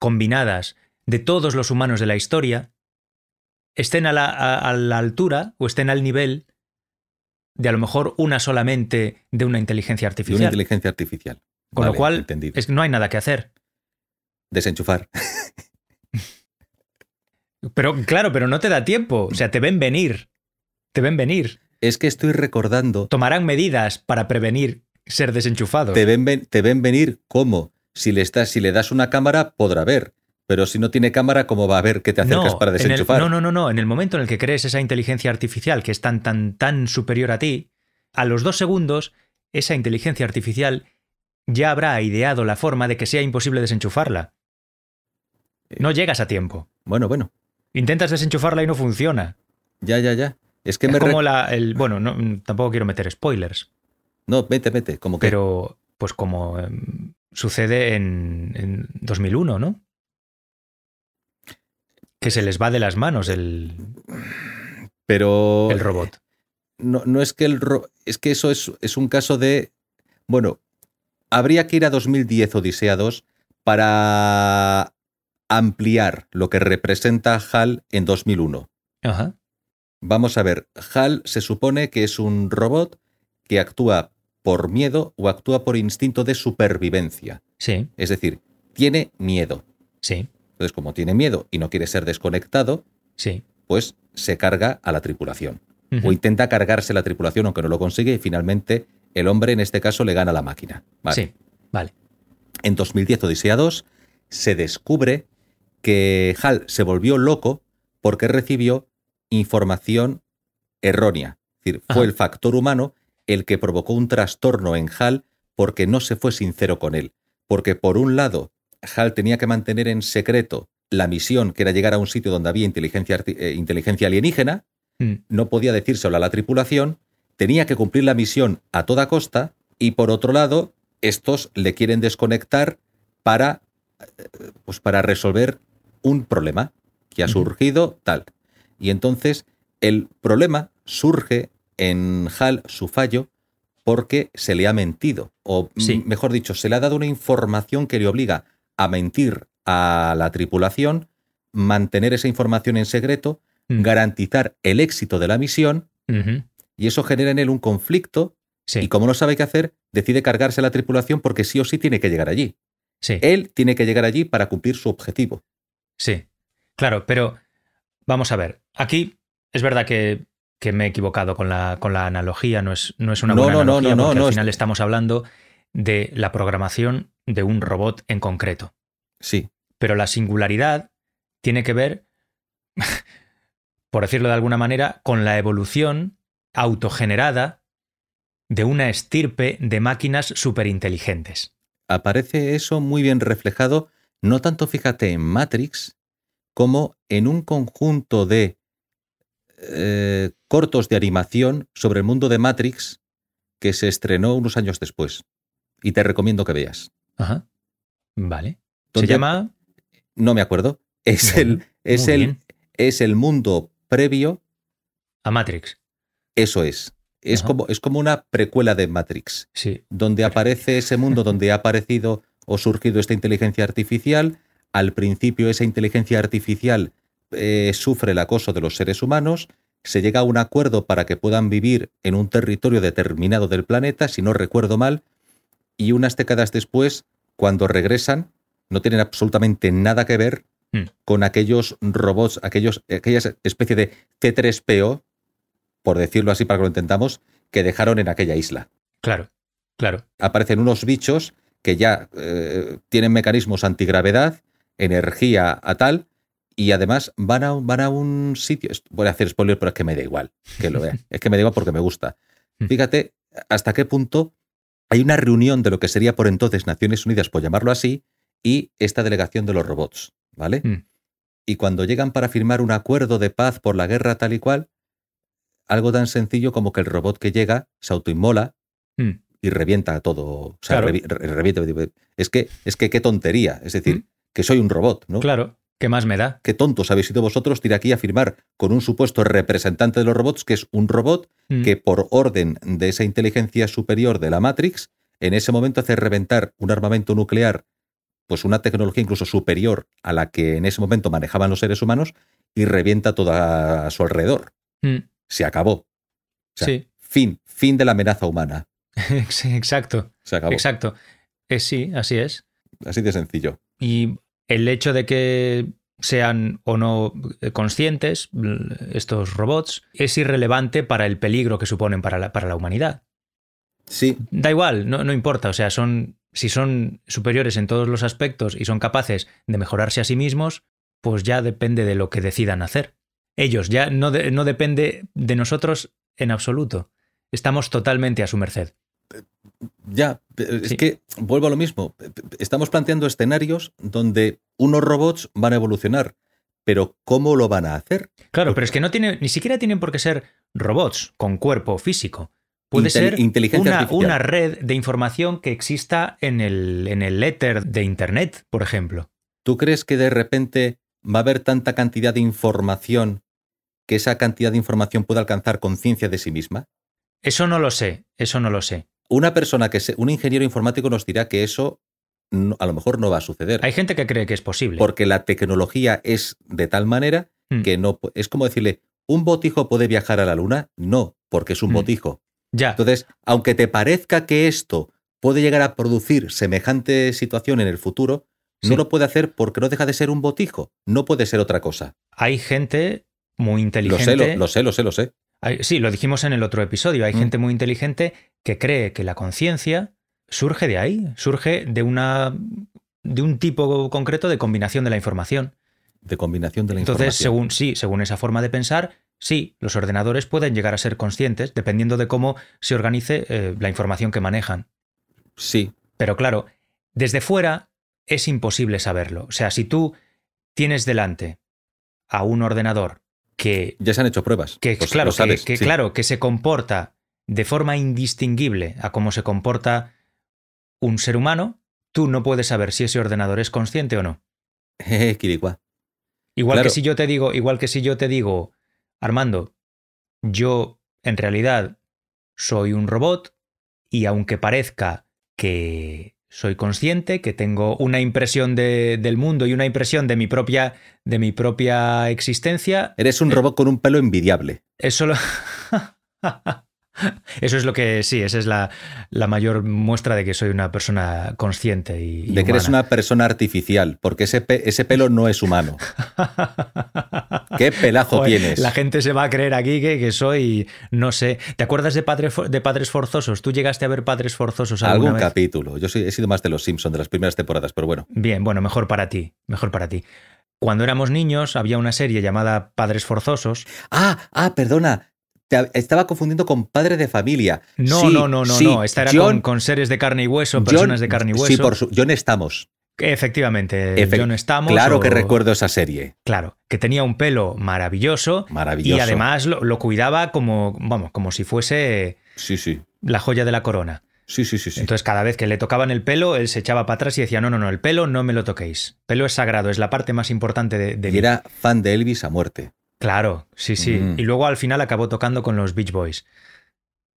combinadas de todos los humanos de la historia estén a la, a- a la altura o estén al nivel de a lo mejor una solamente de una inteligencia de una artificial. inteligencia artificial. Con lo cual, es no hay nada que hacer. Desenchufar. Pero claro, pero no te da tiempo. O sea, te ven venir. Te ven venir. Es que estoy recordando, Tomarán medidas para prevenir ser desenchufados. te ven, ven- te ven venir como si le, estás, si le das una cámara podrá ver, pero si no tiene cámara, ¿cómo va a ver que te acercas para el- desenchufar? no, no, no, no. En el momento en el que crees esa inteligencia artificial que es tan, tan, tan superior a ti, a los dos segundos, esa inteligencia artificial ya habrá ideado la forma de que sea imposible desenchufarla. No llegas a tiempo. Bueno, bueno, Intentas desenchufarla y no funciona. ya, ya, ya. Es que Es me... como la. El, bueno, no, tampoco quiero meter spoilers, No, vete, vete, como que... pero pues como em, sucede en, en 2001, ¿no? Que se les va de las manos el, pero el robot. no, no es que el ro- es que eso es, es un caso de bueno habría que ir a 2010 Odisea 2 para ampliar lo que representa HAL en 2001 Ajá. vamos a ver HAL se supone que es un robot que actúa por miedo o actúa por instinto de supervivencia Sí, es decir tiene miedo sí, entonces como tiene miedo y no quiere ser desconectado sí. pues se carga a la tripulación o intenta cargarse la tripulación aunque no lo consigue y finalmente el hombre en este caso le gana a la máquina. Vale. Sí, vale. En 2010 Odisea 2 se descubre que Hal se volvió loco porque recibió información errónea. Es decir, fue el factor humano el que provocó un trastorno en Hal porque no se fue sincero con él. Porque por un lado, Hal tenía que mantener en secreto la misión que era llegar a un sitio donde había inteligencia, eh, inteligencia alienígena, Mm, no podía decírselo a la tripulación, tenía que cumplir la misión a toda costa y por otro lado, estos le quieren desconectar para, eh, pues para resolver un problema que ha surgido tal. Y entonces el problema surge en HAL, su fallo, porque se le ha mentido. O Sí. mejor dicho, se le ha dado una información que le obliga a mentir a la tripulación, mantener esa información en secreto, mm, garantizar el éxito de la misión y eso genera en él un conflicto Sí, y como no sabe qué hacer, decide cargarse a la tripulación porque sí o sí tiene que llegar allí. sí, Él tiene que llegar allí para cumplir su objetivo. Sí. Claro, pero vamos a ver. Aquí es verdad que, que me he equivocado con la, con la analogía, no es, no es una No, buena no, no, analogía no, no, porque no, al final estamos hablando de la programación de un robot en concreto. Sí, Pero la singularidad tiene que ver, por decirlo de alguna manera, con la evolución autogenerada de una estirpe de máquinas superinteligentes. aparece eso muy bien reflejado, no tanto fíjate en Matrix, como en un conjunto de eh, cortos de animación sobre el mundo de Matrix que se estrenó unos años después. Y te recomiendo que veas. Ajá. Vale. Se llama. No me acuerdo. Es Bueno, el, es el, es el mundo previo A Matrix. Eso es. Es Ajá. como, es como una precuela de Matrix, Sí. donde aparece ese mundo donde ha aparecido o surgido esta inteligencia artificial. Al principio esa inteligencia artificial eh, sufre el acoso de los seres humanos, se llega a un acuerdo para que puedan vivir en un territorio determinado del planeta, si no recuerdo mal, y unas décadas después, cuando regresan, no tienen absolutamente nada que ver Hmm. con aquellos robots, aquellos, aquellas especie de C3PO, por decirlo así para que lo entendamos, que dejaron en aquella isla. Claro. Claro. Aparecen unos bichos que ya eh, tienen mecanismos antigravedad, energía a tal, y además van a, van a un sitio. Voy a hacer spoiler, pero es que me da igual que lo vean. es que me da igual porque me gusta. Mm. Fíjate hasta qué punto hay una reunión de lo que sería por entonces Naciones Unidas, por llamarlo así, y esta delegación de los robots, ¿vale? Mm. y cuando llegan para firmar un acuerdo de paz por la guerra tal y cual, algo tan sencillo como que el robot que llega se autoinmola. Y revienta todo. O sea, Claro. revi- re- revienta. Es que, es que qué tontería. Es decir, Mm. que soy un robot, ¿no? Claro, ¿qué más me da? Qué tontos habéis sido vosotros ir aquí a firmar con un supuesto representante de los robots, que es un robot Mm. que por orden de esa inteligencia superior de la Matrix, en ese momento hace reventar un armamento nuclear, pues una tecnología incluso superior a la que en ese momento manejaban los seres humanos, y revienta todo a su alrededor. Mm. Se acabó. O sea, Sí, Fin, fin de la amenaza humana. sí, exacto, Se acabó. exacto. Eh, sí, así es. Así de sencillo. Y el hecho de que sean o no eh, conscientes l- estos robots es irrelevante para el peligro que suponen para la, para la humanidad. Sí, Da igual, no, no importa. O sea, son, si son superiores en todos los aspectos y son capaces de mejorarse a sí mismos, pues ya depende de lo que decidan hacer. Ellos, ya no, de- no depende de nosotros en absoluto. Estamos totalmente a su merced. Ya, es Sí. que vuelvo a lo mismo. Estamos planteando escenarios donde unos robots van a evolucionar, pero ¿cómo lo van a hacer? Claro, pero es que no tiene, ni siquiera tienen por qué ser robots con cuerpo físico. Puede Intel- ser inteligencia una, una red de información que exista en el, en el éter de Internet, por ejemplo. ¿Tú crees que de repente va a haber tanta cantidad de información que esa cantidad de información pueda alcanzar conciencia de sí misma? Eso no lo sé, eso no lo sé. Una persona que se, un ingeniero informático nos dirá que eso no- a lo mejor no va a suceder, Hay gente que cree que es posible. porque la tecnología es de tal manera Mm. que no es como decirle, ¿un botijo puede viajar a la luna? No, porque es un Mm. botijo. ya, Entonces, aunque te parezca que esto puede llegar a producir semejante situación en el futuro, Sí. no lo puede hacer porque no deja de ser un botijo. No puede ser otra cosa. hay gente muy Lo inteligente. sé, lo, lo sé, lo sé, lo sé. Hay- sí, lo dijimos en el otro episodio. Hay Mm. gente muy inteligente que cree que la conciencia surge de ahí, surge de una de un tipo concreto de combinación de la información. De combinación de la Entonces, información. según sí, según esa forma de pensar, sí, los ordenadores pueden llegar a ser conscientes dependiendo de cómo se organice eh, la información que manejan. Sí, Pero claro, desde fuera es imposible saberlo. O sea, si tú tienes delante a un ordenador que ya se han hecho pruebas. que, Pues claro, que, que, sí. claro, que se comporta de forma indistinguible a cómo se comporta un ser humano, tú no puedes saber si ese ordenador es consciente o no. Jeje, Quiriguá. Igual Claro. que si yo te digo, igual que si yo te digo, Armando, yo en realidad soy un robot y aunque parezca que soy consciente, que tengo una impresión de- del mundo y una impresión de mi propia, de mi propia existencia, Eres un Eh, robot con un pelo envidiable. Eso lo... Eso es lo que sí, esa es la, la mayor muestra de que soy una persona consciente y, y De que eres una persona artificial, porque ese, pe- ese pelo no es humano. ¿Qué pelazo Joder, tienes? La gente se va a creer aquí que, que soy, no sé. ¿Te acuerdas de, Padre de Padres Forzosos? ¿Tú llegaste a ver Padres Forzosos alguna Algún vez? capítulo. Yo soy- he sido más de los Simpsons de las primeras temporadas, pero bueno. Bien, bueno, mejor para ti, mejor para ti. Cuando éramos niños había una serie llamada Padres Forzosos. Ah, ah, perdona. Te- estaba confundiendo con padre de familia. No, Sí, no, no, no, sí, no. Esta era John- con, con seres de carne y hueso, John- personas de carne y hueso. Sí, por su, John Estamos. Efectivamente, Efe- John Estamos. Claro que recuerdo esa serie. Claro, que tenía un pelo maravilloso Maravilloso. y además lo, lo cuidaba como, vamos, como si fuese Sí, sí. la joya de la corona. Sí, sí, sí, sí. Entonces, cada vez que le tocaban el pelo, él se echaba para atrás y decía: No, no, no, el pelo no me lo toquéis. Pelo es sagrado, es la parte más importante de, de y mí". era fan de Elvis a muerte. Claro, sí, sí. Mm. Y luego al final acabó tocando con los Beach Boys.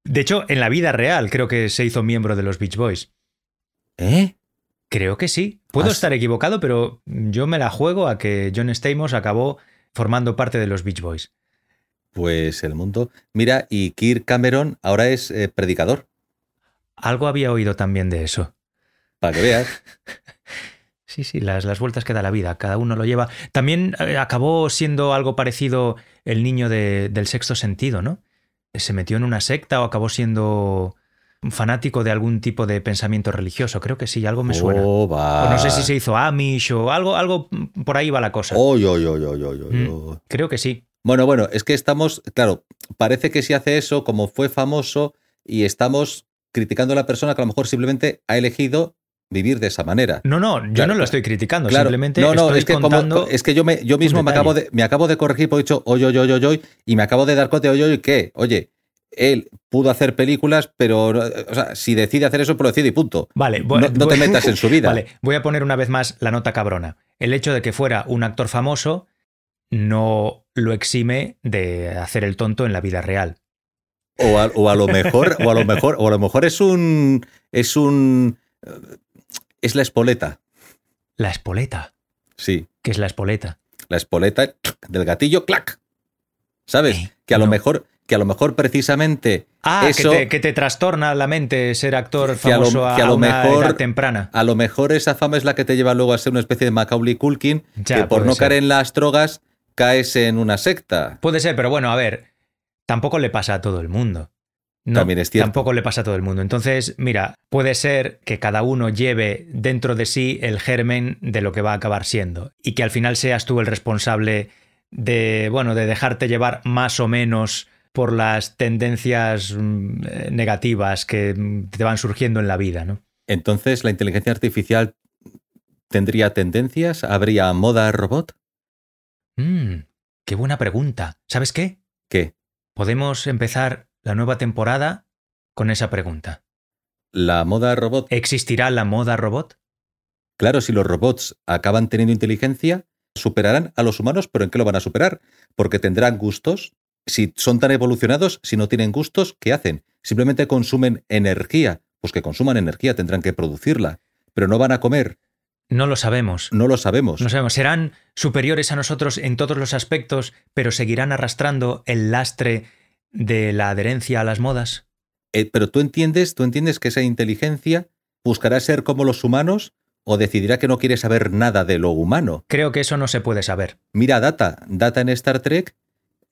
De hecho, en la vida real creo que se hizo miembro de los Beach Boys. ¿Eh? Creo que sí. Puedo estar equivocado, pero yo me la juego a que John Stamos acabó formando parte de los Beach Boys. Pues el mundo. Mira, y Kirk Cameron ahora es eh, predicador, Algo había oído también de eso. para que veas. Sí, sí, las, las vueltas que da la vida, cada uno lo lleva. También eh, acabó siendo algo parecido el niño de- del sexto sentido, ¿no? Se metió en una secta o acabó siendo fanático de algún tipo de pensamiento religioso. Creo que sí, algo me suena. Oh. O no sé si se hizo Amish o algo, algo por ahí va la cosa. Oy, oy, oy, Mm. Creo que sí. Bueno, bueno, es que estamos, claro, parece que si hace eso, como fue famoso, y estamos criticando a la persona que a lo mejor simplemente ha elegido vivir de esa manera. No, no, yo Claro, no lo estoy criticando, Claro, simplemente no, no, estoy es que, como- es que yo, me, yo mismo me acabo, de, me acabo de corregir porque he dicho oye, oye, oye, oye, y me acabo de dar cuenta de oye, oye, que, oye, él pudo hacer películas, pero, no- o sea, si decide hacer eso, pues lo decide y punto. Vale, No, voy- no te metas en su vida. Vale, voy a poner una vez más la nota cabrona. El hecho de que fuera un actor famoso no lo exime de hacer el tonto en la vida real. O a, o a lo mejor, o a lo mejor, o a lo mejor es un. Es un. Es la espoleta. La espoleta. Sí. ¿Qué es la espoleta? La espoleta del gatillo, clac. ¿Sabes? Eh, Que a lo mejor, que a lo mejor precisamente Ah, Eso- que, te, que te trastorna la mente ser actor Que a lo- famoso a, que a lo una mejor- edad temprana. a lo mejor esa fama es la que te lleva luego a ser una especie de Macaulay Culkin, Ya, que por no ser. caer en las drogas caes en una secta. Puede ser, pero bueno, a ver, tampoco le pasa a todo el mundo. No, También es cierto. Tampoco le pasa a todo el mundo. Entonces, mira, puede ser que cada uno lleve dentro de sí el germen de lo que va a acabar siendo y que al final seas tú el responsable de, bueno, de dejarte llevar más o menos por las tendencias mm, eh, negativas que mm, te van surgiendo en la vida, ¿no? Entonces, ¿la inteligencia artificial tendría tendencias? ¿Habría moda robot? Mm, qué buena pregunta. ¿Sabes qué? ¿Qué? Podemos empezar la nueva temporada con esa pregunta. ¿La moda robot? ¿Existirá la moda robot? Claro, si los robots acaban teniendo inteligencia, superarán a los humanos, pero ¿en qué lo van a superar? Porque tendrán gustos. Si son tan evolucionados, si no tienen gustos, ¿qué hacen? Simplemente consumen energía. Pues que consuman energía, tendrán que producirla. Pero no van a comer. No lo sabemos. No lo sabemos. No sabemos. Serán superiores a nosotros en todos los aspectos, pero seguirán arrastrando el lastre de la adherencia a las modas. Eh, pero tú entiendes, tú entiendes que esa inteligencia buscará ser como los humanos o decidirá que no quiere saber nada de lo humano. Creo que eso no se puede saber. Mira Data. Data en Star Trek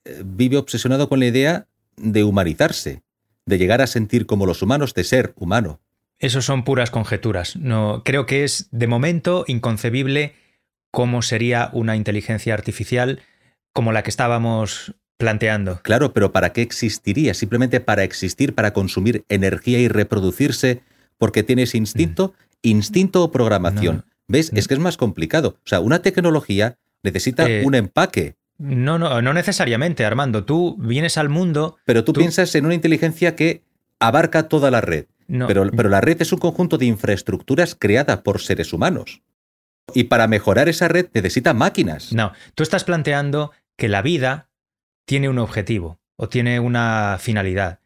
eh, vive obsesionado con la idea de humanizarse, de llegar a sentir como los humanos, de ser humano. Eso son puras conjeturas. No, creo que es de momento inconcebible cómo sería una inteligencia artificial como la que estábamos planteando. Claro, pero ¿para qué existiría? Simplemente para existir, para consumir energía y reproducirse, porque tienes instinto, instinto o programación. No. ¿Ves? Es que es más complicado. O sea, una tecnología necesita Eh, un empaque. No, no, no necesariamente, Armando. Tú vienes al mundo. Pero tú, tú- piensas en una inteligencia que abarca toda la red. No, Pero, pero la red es un conjunto de infraestructuras creada por seres humanos. Y para mejorar esa red necesita máquinas. No, tú estás planteando que la vida tiene un objetivo o tiene una finalidad.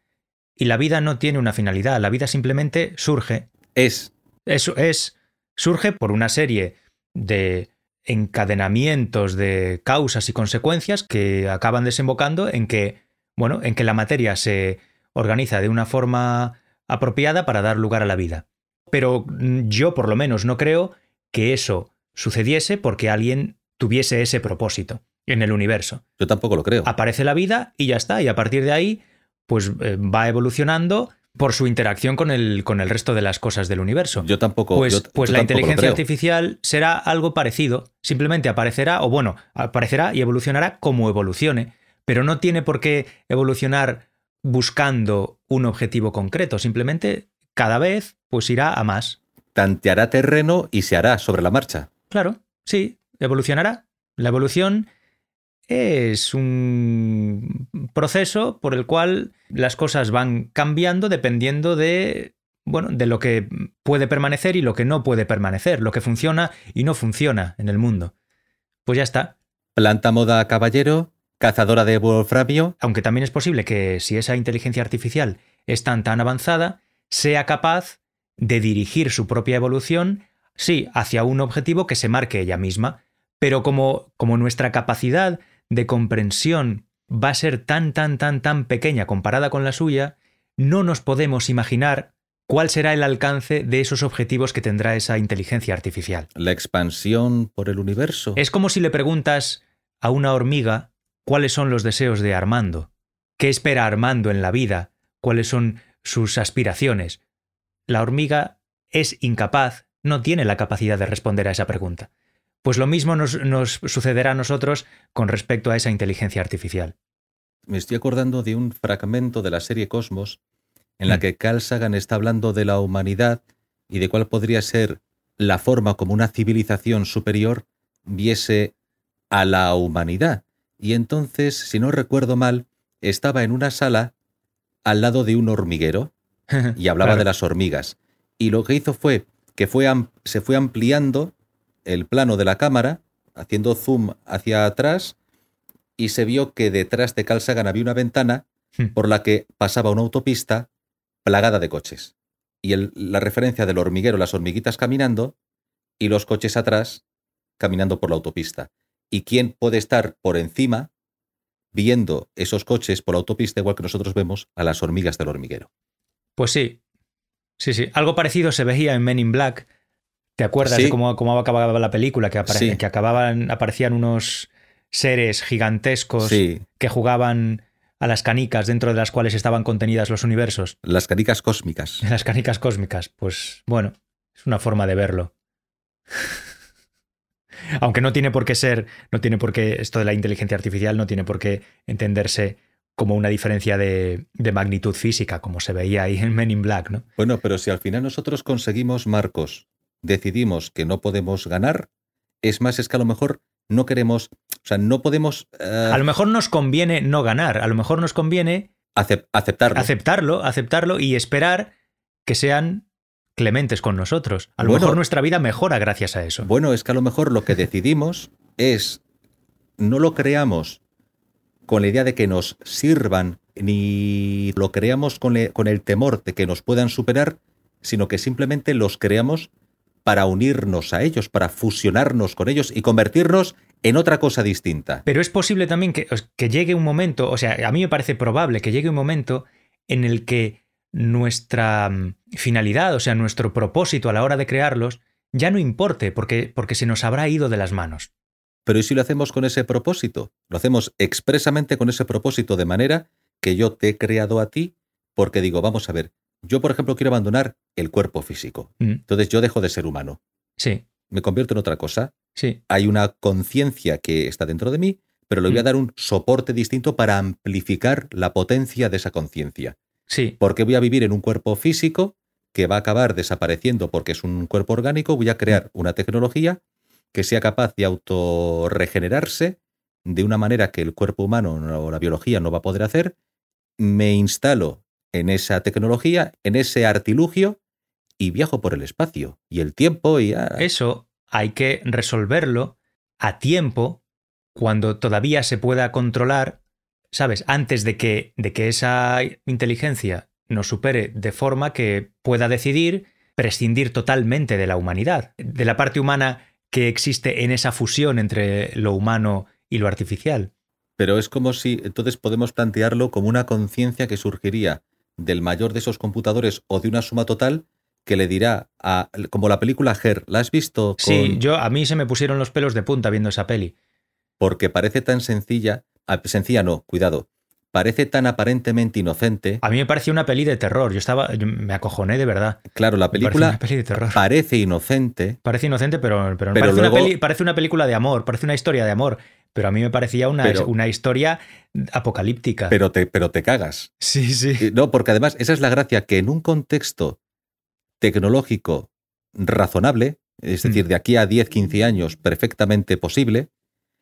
Y la vida no tiene una finalidad, la vida simplemente surge. Es. Eso es, surge por una serie de encadenamientos de causas y consecuencias que acaban desembocando en que, bueno, en que la materia se organiza de una forma apropiada para dar lugar a la vida. Pero yo por lo menos no creo que eso sucediese porque alguien tuviese ese propósito en el universo. Yo tampoco lo creo. Aparece la vida y ya está, y a partir de ahí, pues eh, va evolucionando por su interacción con el, con el resto de las cosas del universo. Yo tampoco. Pues, yo- pues yo la tampoco inteligencia artificial será algo parecido. Simplemente aparecerá, o bueno, aparecerá y evolucionará como evolucione, pero no tiene por qué evolucionar buscando un objetivo concreto. Simplemente cada vez pues irá a más. Tanteará terreno y se hará sobre la marcha. Claro, sí, evolucionará. La evolución es un proceso por el cual las cosas van cambiando dependiendo de bueno, de lo que puede permanecer y lo que no puede permanecer, lo que funciona y no funciona en el mundo. Pues ya está. Planta moda caballero, cazadora de wolframio. Aunque también es posible que si esa inteligencia artificial es tan tan avanzada, sea capaz de dirigir su propia evolución, sí, hacia un objetivo que se marque ella misma, pero como, como nuestra capacidad de comprensión va a ser tan, tan, tan, tan pequeña comparada con la suya, no nos podemos imaginar cuál será el alcance de esos objetivos que tendrá esa inteligencia artificial. La expansión por el universo. Es como si le preguntas a una hormiga cuáles son los deseos de Armando, qué espera Armando en la vida, cuáles son sus aspiraciones. La hormiga es incapaz, no tiene la capacidad de responder a esa pregunta. Pues lo mismo nos, nos sucederá a nosotros con respecto a esa inteligencia artificial. Me estoy acordando de un fragmento de la serie Cosmos en la Mm. que Carl Sagan está hablando de la humanidad y de cuál podría ser la forma como una civilización superior viese a la humanidad. Y entonces, si no recuerdo mal, estaba en una sala al lado de un hormiguero y hablaba Claro. de las hormigas. Y lo que hizo fue que fue se fue ampliando el plano de la cámara, haciendo zoom hacia atrás, y se vio que detrás de Carl Sagan había una ventana Hmm. por la que pasaba una autopista plagada de coches. Y el- la referencia del hormiguero, las hormiguitas caminando, y los coches atrás caminando por la autopista. ¿Y quién puede estar por encima viendo esos coches por la autopista igual que nosotros vemos a las hormigas del hormiguero? Pues sí. Sí, sí. Algo parecido se veía en Men in Black. ¿Te acuerdas Sí. de cómo, cómo acababa la película? Que, apare- Sí. que acababan, aparecían unos seres gigantescos Sí, que jugaban a las canicas dentro de las cuales estaban contenidas los universos. las canicas cósmicas. Las canicas cósmicas. Pues bueno, es una forma de verlo. Aunque no tiene por qué ser, no tiene por qué, esto de la inteligencia artificial no tiene por qué entenderse como una diferencia de, de magnitud física, como se veía ahí en Men in Black, ¿no? Bueno, pero si al final nosotros conseguimos marcos, decidimos que no podemos ganar, es más, es que a lo mejor no queremos, o sea, no podemos eh, A lo mejor nos conviene no ganar, a lo mejor nos conviene acep- aceptarlo. aceptarlo, aceptarlo y esperar que sean clementes con nosotros. A lo Bueno. mejor nuestra vida mejora gracias a eso. Bueno, es que a lo mejor lo que decidimos es no lo creamos con la idea de que nos sirvan, ni lo creamos con, le- con el temor de que nos puedan superar, sino que simplemente los creamos para unirnos a ellos, para fusionarnos con ellos y convertirnos en otra cosa distinta. Pero es posible también que, que llegue un momento, o sea, a mí me parece probable que llegue un momento en el que nuestra mm, finalidad, o sea, nuestro propósito a la hora de crearlos, ya no importe, porque, porque se nos habrá ido de las manos. Pero ¿y si lo hacemos con ese propósito? Lo hacemos expresamente con ese propósito de manera que yo te he creado a ti porque digo, vamos a ver, yo por ejemplo quiero abandonar el cuerpo físico. Mm, Entonces yo dejo de ser humano, Sí, me convierto en otra cosa. sí, Hay una conciencia que está dentro de mí, pero le voy a Mm. dar un soporte distinto para amplificar la potencia de esa conciencia. sí. Porque voy a vivir en un cuerpo físico que va a acabar desapareciendo porque es un cuerpo orgánico, voy a crear una tecnología que sea capaz de autorregenerarse de una manera que el cuerpo humano o la biología no va a poder hacer, me instalo en esa tecnología, en ese artilugio y viajo por el espacio y el tiempo y... ah, Eso hay que resolverlo a tiempo cuando todavía se pueda controlar, ¿sabes? Antes de que, de que esa inteligencia nos supere de forma que pueda decidir prescindir totalmente de la humanidad, de la parte humana que existe en esa fusión entre lo humano y lo artificial. Pero es como si entonces podemos plantearlo como una conciencia que surgiría del mayor de esos computadores o de una suma total que le dirá a como la película Her, ¿la has visto? Con- Sí, yo a mí se me pusieron los pelos de punta viendo esa peli. Porque parece tan sencilla, ah, sencilla no, cuidado, parece tan aparentemente inocente. A mí me pareció una peli de terror. Yo estaba, yo me acojoné de verdad. Claro, la película peli de terror. parece inocente, Parece inocente, pero, pero, Pero parece, luego- una peli- parece una película de amor, parece una historia de amor. Pero a mí me parecía una, Pero- una historia apocalíptica. pero te, pero te cagas. sí, sí. No, porque además esa es la gracia, que en un contexto tecnológico razonable, es Mm. decir, de aquí a 10, 15 años perfectamente posible,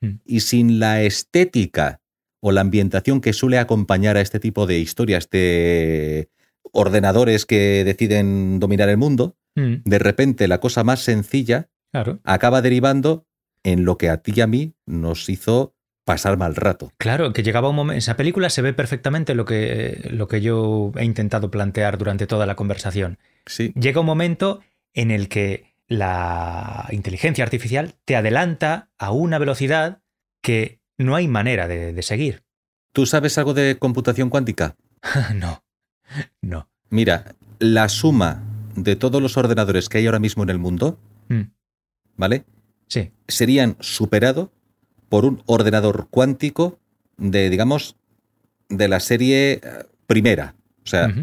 Mm. y sin la estética o la ambientación que suele acompañar a este tipo de historias de ordenadores que deciden dominar el mundo, Mm, de repente la cosa más sencilla claro. acaba derivando en lo que a ti y a mí nos hizo pasar mal rato. Claro, que llegaba un momento. En esa película se ve perfectamente lo que, lo que yo he intentado plantear durante toda la conversación. Sí. Llega un momento en el que la inteligencia artificial te adelanta a una velocidad que no hay manera de, de seguir. ¿Tú sabes algo de computación cuántica? no, no. Mira, la suma de todos los ordenadores que hay ahora mismo en el mundo, Mm, ¿vale? Sí, Serían superado por un ordenador cuántico de, digamos, de la serie eh, primera. O sea,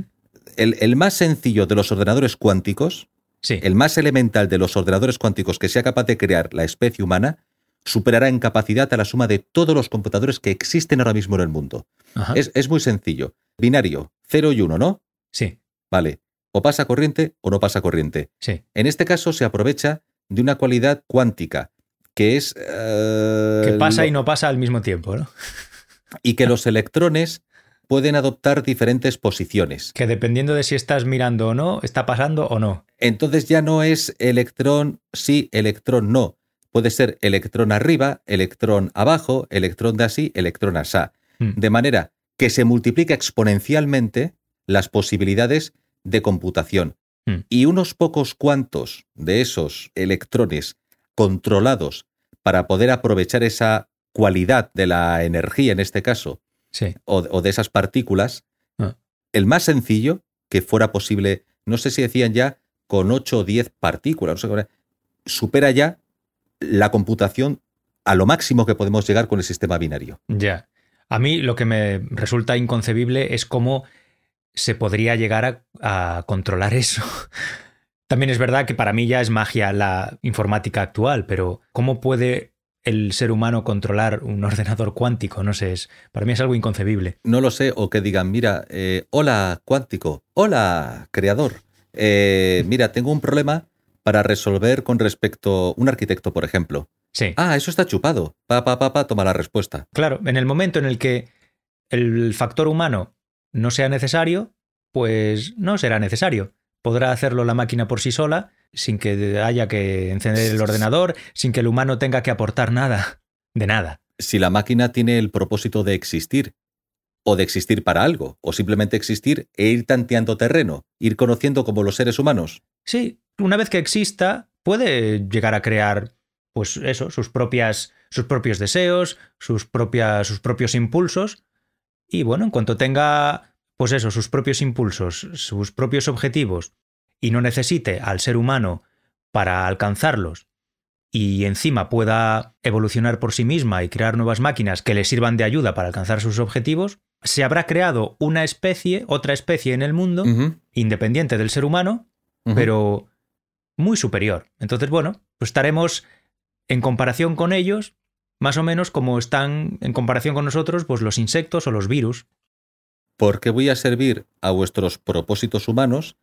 el, el más sencillo de los ordenadores cuánticos, sí. el más elemental de los ordenadores cuánticos que sea capaz de crear la especie humana, superará en capacidad a la suma de todos los computadores que existen ahora mismo en el mundo. Es, es muy sencillo. Binario, 0 y 1, ¿no? Sí. Vale. O pasa corriente o no pasa corriente. Sí. En este caso se aprovecha de una cualidad cuántica, que es... eh, Que pasa lo- y no pasa al mismo tiempo, ¿no? y que los electrones pueden adoptar diferentes posiciones. Que dependiendo de si estás mirando o no, está pasando o no. Entonces ya no es electrón sí, electrón no. Puede ser electrón arriba, electrón abajo, electrón de así, electrón asá. Mm. De manera que se multiplica exponencialmente las posibilidades de computación. Mm. Y unos pocos cuantos de esos electrones controlados para poder aprovechar esa cualidad de la energía en este caso, Sí. o, o de esas partículas, Ah. el más sencillo que fuera posible, no sé si decían ya con 8 o 10 partículas, no sé supera ya la computación a lo máximo que podemos llegar con el sistema binario. Ya. A mí lo que me resulta inconcebible es cómo se podría llegar a, a controlar eso. También es verdad que para mí ya es magia la informática actual, pero ¿cómo puede el ser humano controlar un ordenador cuántico? No sé, es, para mí es algo inconcebible. No lo sé, o que digan, mira, eh, hola cuántico, hola creador, eh, mira, tengo un problema para resolver con respecto un arquitecto, por ejemplo. Sí. Ah, eso está chupado. Pa, pa, pa, pa, toma la respuesta. Claro, en el momento en el que el factor humano no sea necesario, pues no será necesario. Podrá hacerlo la máquina por sí sola, sin que haya que encender el ordenador, sin que el humano tenga que aportar nada. De nada. Si la máquina tiene el propósito de existir, o de existir para algo, o simplemente existir e ir tanteando terreno, ir conociendo como los seres humanos. Sí, una vez que exista, puede llegar a crear, pues eso, sus propias, sus propios deseos, sus propias, sus propios impulsos. Y bueno, en cuanto tenga, pues eso, sus propios impulsos, sus propios objetivos, y no necesite al ser humano para alcanzarlos, y encima pueda evolucionar por sí misma y crear nuevas máquinas que le sirvan de ayuda para alcanzar sus objetivos, se habrá creado una especie, otra especie en el mundo, independiente del ser humano, pero muy superior. Entonces, bueno, pues estaremos en comparación con ellos, más o menos como están en comparación con nosotros, pues los insectos o los virus. ¿Por qué voy a servir a vuestros propósitos humanos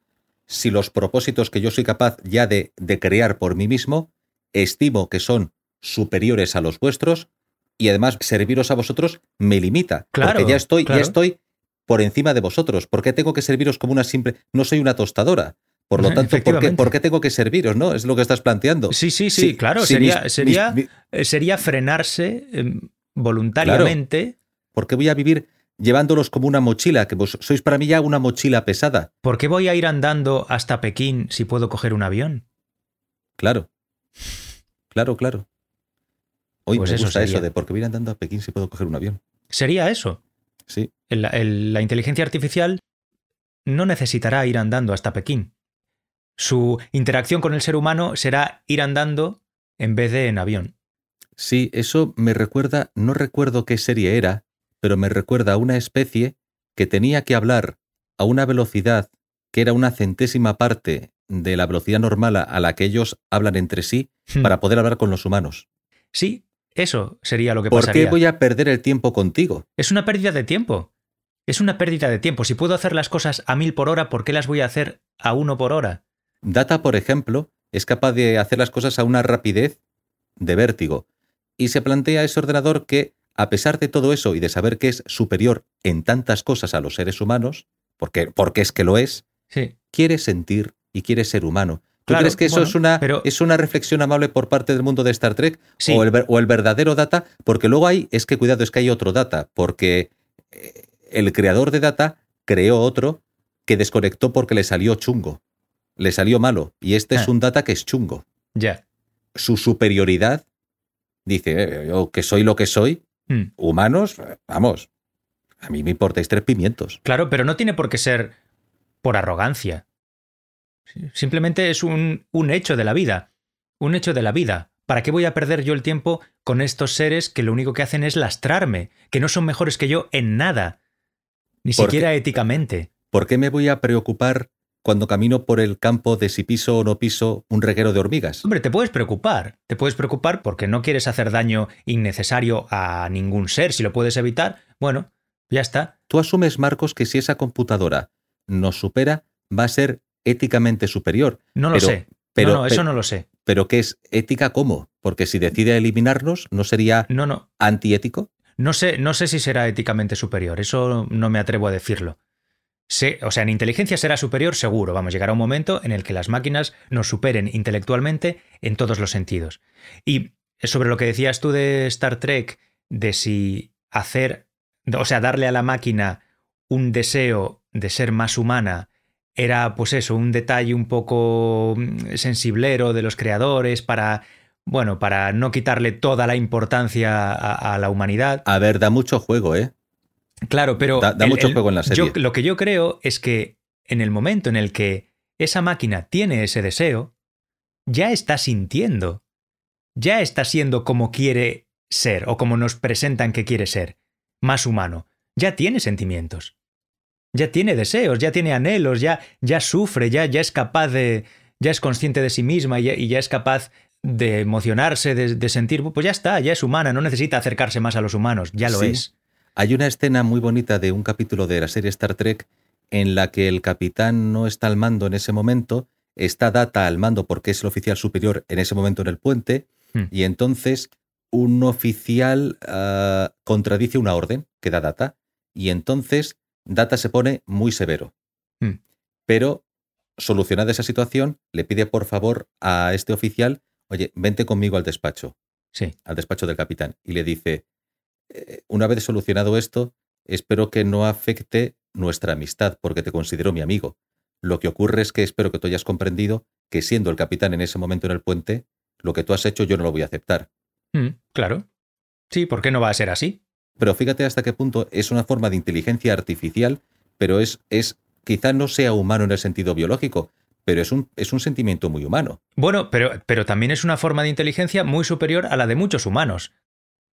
si los propósitos que yo soy capaz ya de, de crear por mí mismo estimo que son superiores a los vuestros y además serviros a vosotros me limita? Claro, porque ya estoy, claro. ya estoy por encima de vosotros. ¿Por qué tengo que serviros como una simple... No soy una tostadora. Por lo tanto, ¿por qué, Efectivamente. por qué tengo que serviros? ¿No? Es lo que estás planteando. Sí, sí, sí, Sí, claro, sí, sería, mis- sería, mis- eh, sería frenarse eh, voluntariamente. ¿Por qué voy a vivir llevándolos como una mochila? Que vos sois para mí ya una mochila pesada. ¿Por qué voy a ir andando hasta Pekín si puedo coger un avión? Claro. Claro, claro. Hoy Pues me eso gusta eso de por qué voy andando a Pekín si puedo coger un avión. Sería eso. Sí. El- el- la inteligencia artificial no necesitará ir andando hasta Pekín. Su interacción con el ser humano será ir andando en vez de en avión. Sí, eso me recuerda, no recuerdo qué serie era, pero me recuerda a una especie que tenía que hablar a una velocidad que era una centésima parte de la velocidad normal a- la que ellos hablan entre sí Hmm. para poder hablar con los humanos. Sí, eso sería lo que ¿Por pasaría. qué voy a perder el tiempo contigo? Es una pérdida de tiempo. Es una pérdida de tiempo. Si puedo hacer las cosas a mil por hora, ¿por qué las voy a hacer a uno por hora? Data, por ejemplo, es capaz de hacer las cosas a una rapidez de vértigo. Y se plantea ese ordenador que, a pesar de todo eso y de saber que es superior en tantas cosas a los seres humanos, porque, porque es que lo es, Sí. quiere sentir y quiere ser humano. ¿Tú Claro, crees que eso bueno, es, una, pero- es una reflexión amable por parte del mundo de Star Trek? Sí. O, el, ver- o el verdadero Data? Porque luego hay, es que cuidado, es que hay otro Data, porque eh, el creador de Data creó otro que desconectó porque le salió chungo, le salió malo, y este Ah. es un Data que es chungo. Ya. Su superioridad, dice, eh, yo que soy lo que soy, Hmm. humanos, eh, vamos, a mí me importáis tres pimientos. Claro, pero no tiene por qué ser por arrogancia. Simplemente es un, un hecho de la vida. Un hecho de la vida. ¿Para qué voy a perder yo el tiempo con estos seres que lo único que hacen es lastrarme? Que no son mejores que yo en nada. Ni siquiera éticamente. ¿Por qué me voy a preocupar cuando camino por el campo de si piso o no piso un reguero de hormigas? Hombre, te puedes preocupar. Te puedes preocupar porque no quieres hacer daño innecesario a ningún ser. Si lo puedes evitar, bueno, ya está. Tú asumes, Marcos, que si esa computadora nos supera, va a ser éticamente superior. No lo Pero- sé. pero- no, no, eso pero- no lo sé. Pero ¿qué es ética cómo? Porque si decide eliminarnos, ¿no sería No, no. antiético? No sé, no sé si será éticamente superior, eso no me atrevo a decirlo. O sea, en inteligencia será superior seguro, vamos, llegará un momento en el que las máquinas nos superen intelectualmente en todos los sentidos. Y sobre lo que decías tú de Star Trek, de si hacer, o sea, darle a la máquina un deseo de ser más humana era, pues eso, un detalle un poco mm, sensiblero de los creadores para, bueno, para no quitarle toda la importancia a, a la humanidad. A ver, da mucho juego, ¿eh? Claro, pero. Da- da mucho juego en la yo- serie. lo que yo creo es que en el momento en el que esa máquina tiene ese deseo, ya está sintiendo. Ya está siendo como quiere ser o como nos presentan que quiere ser. Más humano. Ya tiene sentimientos. Ya tiene deseos, ya tiene anhelos, ya, ya sufre, ya, ya es capaz de. ya es consciente de sí misma y ya, y ya es capaz de emocionarse, de, de sentir. Pues ya está, ya es humana, no necesita acercarse más a los humanos, ya lo Sí. es. Hay una escena muy bonita de un capítulo de la serie Star Trek en la que el capitán no está al mando en ese momento, está Data al mando porque es el oficial superior en ese momento en el puente, Hmm. y entonces un oficial ah, contradice una orden que da Data, y entonces Data se pone muy severo. Hmm. Pero, solucionada esa situación, le pide por favor a este oficial, oye, vente conmigo al despacho Sí. al despacho del capitán y le dice, "Eh, una vez solucionado esto, espero que no afecte nuestra amistad porque te considero mi amigo. Lo que ocurre es que espero que tú hayas comprendido que siendo el capitán en ese momento en el puente, lo que tú has hecho yo no lo voy a aceptar. Mm, claro. Sí, ¿por qué no va a ser así? Pero fíjate hasta qué punto es una forma de inteligencia artificial, pero es, es quizá no sea humano en el sentido biológico, pero es un, es un sentimiento muy humano. Bueno, pero, pero también es una forma de inteligencia muy superior a la de muchos humanos,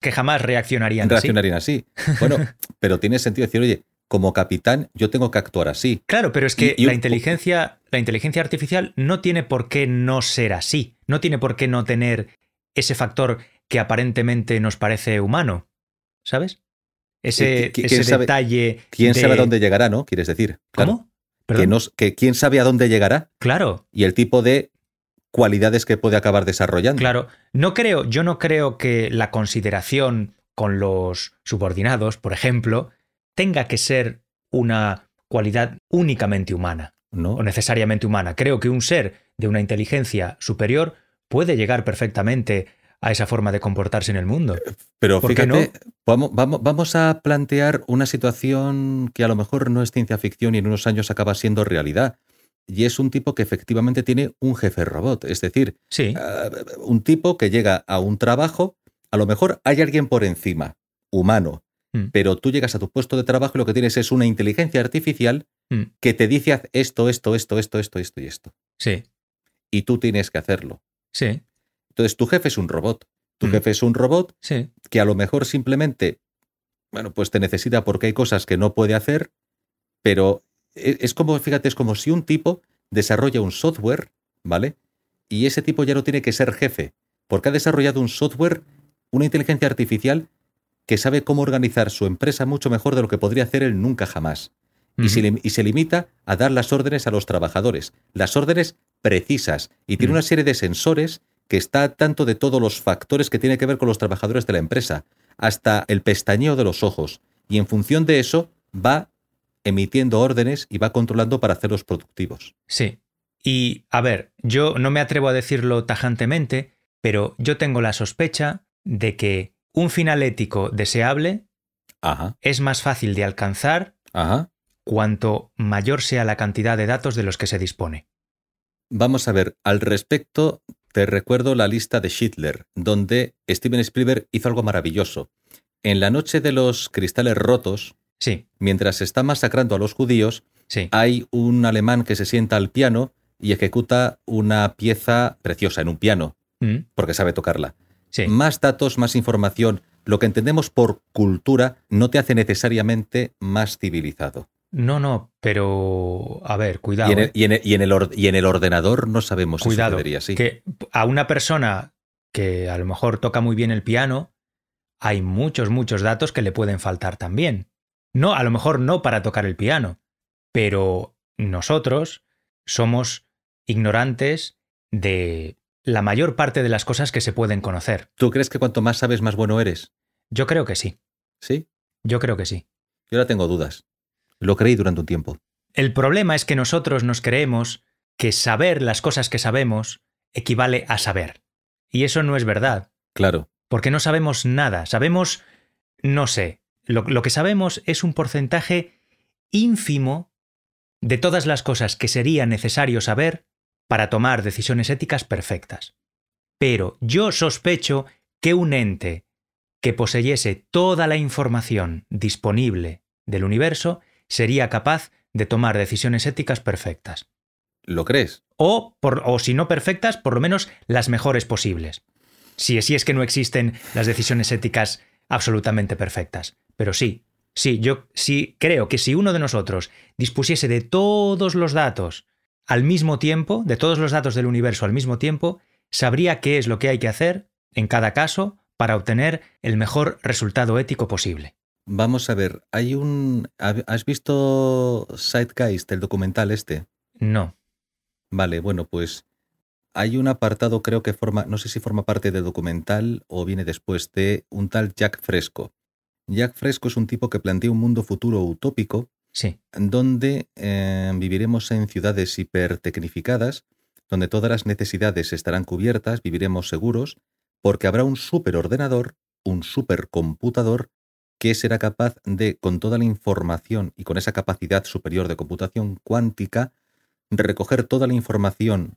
que jamás reaccionarían así. Reaccionarían así. Bueno, pero tiene sentido decir, oye, como capitán yo tengo que actuar así. Claro, pero es que Y- y la, un- inteligencia, la inteligencia artificial no tiene por qué no ser así, no tiene por qué no tener ese factor que aparentemente nos parece humano, ¿sabes? Ese, ¿Qui- qui- ese sabe- detalle. ¿Quién de- sabe a dónde llegará, no? Quieres decir. Claro. ¿Cómo? Que, nos- que quién sabe a dónde llegará Claro, y el tipo de cualidades que puede acabar desarrollando. Claro, no creo, yo no creo que la consideración con los subordinados, por ejemplo, tenga que ser una cualidad únicamente humana ¿no? o necesariamente humana. Creo que un ser de una inteligencia superior puede llegar perfectamente a esa forma de comportarse en el mundo. Pero ¿por qué fíjate, vamos, vamos, vamos a plantear una situación que a lo mejor no es ciencia ficción y en unos años acaba siendo realidad. Y es un tipo que efectivamente tiene un jefe robot. Es decir, Sí, ah, un tipo que llega a un trabajo, a lo mejor hay alguien por encima, humano, Mm. pero tú llegas a tu puesto de trabajo y lo que tienes es una inteligencia artificial Mm. que te dice haz esto, esto, esto, esto, esto, esto y esto. sí, Y tú tienes que hacerlo. sí, Entonces tu jefe es un robot. Tu Mm. jefe es un robot sí. que a lo mejor simplemente, bueno, pues te necesita porque hay cosas que no puede hacer, pero es como, fíjate, es como si un tipo desarrolla un software, ¿vale? Y ese tipo ya no tiene que ser jefe, porque ha desarrollado un software, una inteligencia artificial que sabe cómo organizar su empresa mucho mejor de lo que podría hacer él nunca jamás. Y, se, y limita a dar las órdenes a los trabajadores, las órdenes precisas, y tiene una serie de sensores que está al tanto de todos los factores que tienen que ver con los trabajadores de la empresa, hasta el pestañeo de los ojos, y en función de eso va emitiendo órdenes y va controlando para hacerlos productivos. Sí. Y, a ver, yo no me atrevo a decirlo tajantemente, pero yo tengo la sospecha de que un final ético deseable Ajá, es más fácil de alcanzar ajá. cuanto mayor sea la cantidad de datos de los que se dispone. Vamos a ver, al respecto, te recuerdo la lista de Schindler, donde Steven Spielberg hizo algo maravilloso. En la noche de los cristales rotos, Sí, mientras se está masacrando a los judíos, sí. hay un alemán que se sienta al piano y ejecuta una pieza preciosa en un piano, Mm, porque sabe tocarla. sí. Más datos, más información, lo que entendemos por cultura no te hace necesariamente más civilizado. No, no, pero a ver, cuidado. y, en el, eh. y en el- y en el or- y en el ordenador no sabemos si cuidado. sucedería así. Que a una persona que a lo mejor toca muy bien el piano, hay muchos, muchos datos que le pueden faltar también. No, a lo mejor no para tocar el piano, pero nosotros somos ignorantes de la mayor parte de las cosas que se pueden conocer. ¿Tú crees que cuanto más sabes, más bueno eres? Yo creo que sí. ¿Sí? Yo creo que sí. Yo ahora tengo dudas. Lo creí durante un tiempo. El problema es que nosotros nos creemos que saber las cosas que sabemos equivale a saber. Y eso no es verdad, Claro. porque no sabemos nada. Sabemos, no sé, lo, lo que sabemos es un porcentaje ínfimo de todas las cosas que sería necesario saber para tomar decisiones éticas perfectas. Pero yo sospecho que un ente que poseyese toda la información disponible del universo sería capaz de tomar decisiones éticas perfectas. ¿Lo crees? O, por- o si no perfectas, por lo menos las mejores posibles. Si, si es que no existen las decisiones éticas absolutamente perfectas. Pero sí, sí, yo sí creo que si uno de nosotros dispusiese de todos los datos al mismo tiempo, de todos los datos del universo al mismo tiempo, sabría qué es lo que hay que hacer en cada caso para obtener el mejor resultado ético posible. Vamos a ver, hay un... ¿Has visto Sidegeist, el documental este? No. Vale, bueno, pues hay un apartado, creo que forma, no sé si forma parte del documental o viene después de un tal Jack Fresco. Jack Fresco es un tipo que plantea un mundo futuro utópico Sí. donde eh, viviremos en ciudades hipertecnificadas, donde todas las necesidades estarán cubiertas, viviremos seguros, porque habrá un superordenador, un supercomputador, que será capaz de, con toda la información y con esa capacidad superior de computación cuántica, recoger toda la información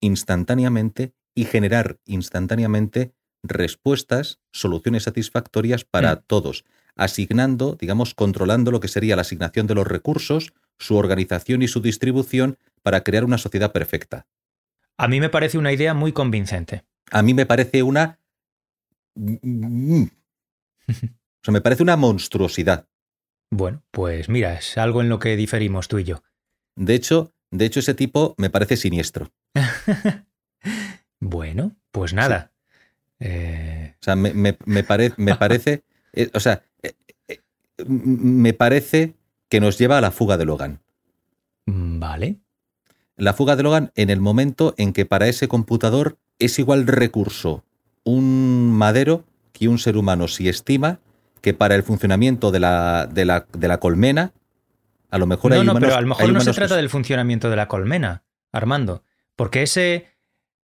instantáneamente y generar instantáneamente respuestas, soluciones satisfactorias para Mm. todos, asignando, digamos, controlando lo que sería la asignación de los recursos, su organización y su distribución para crear una sociedad perfecta. A mí me parece una idea muy convincente. A mí me parece una... O sea, me parece una monstruosidad. Bueno, pues mira, es algo en lo que diferimos tú y yo. De hecho, de hecho ese tipo me parece siniestro. Bueno, pues nada. Eh, O sea, me, me- me pare- me parece... eh, o sea, eh, me parece que nos lleva a la fuga de Logan. mm, vale. La fuga de Logan en el momento en que para ese computador es igual recurso un madero que un ser humano si estima que para el funcionamiento de la, de la, de la colmena a lo mejor No, hay no, humanos- pero a lo mejor no se trata del funcionamiento de la colmena, Armando, porque ese,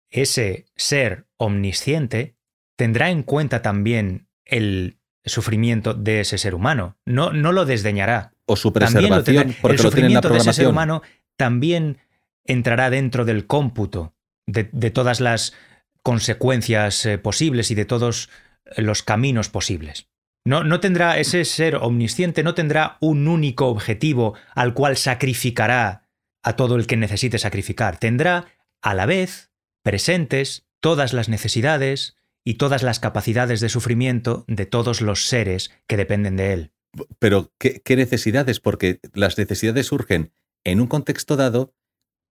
ese ser omnisciente tendrá en cuenta también el sufrimiento de ese ser humano. No, no lo desdeñará. o su También lo preservación porque el lo sufrimiento de ese ser humano también entrará dentro del cómputo de, de todas las consecuencias eh, posibles y de todos los caminos posibles. No, no tendrá ese ser omnisciente, no tendrá un único objetivo al cual sacrificará a todo el que necesite sacrificar. Tendrá a la vez presentes todas las necesidades y todas las capacidades de sufrimiento de todos los seres que dependen de él. Pero ¿qué, qué necesidades? Porque las necesidades surgen en un contexto dado,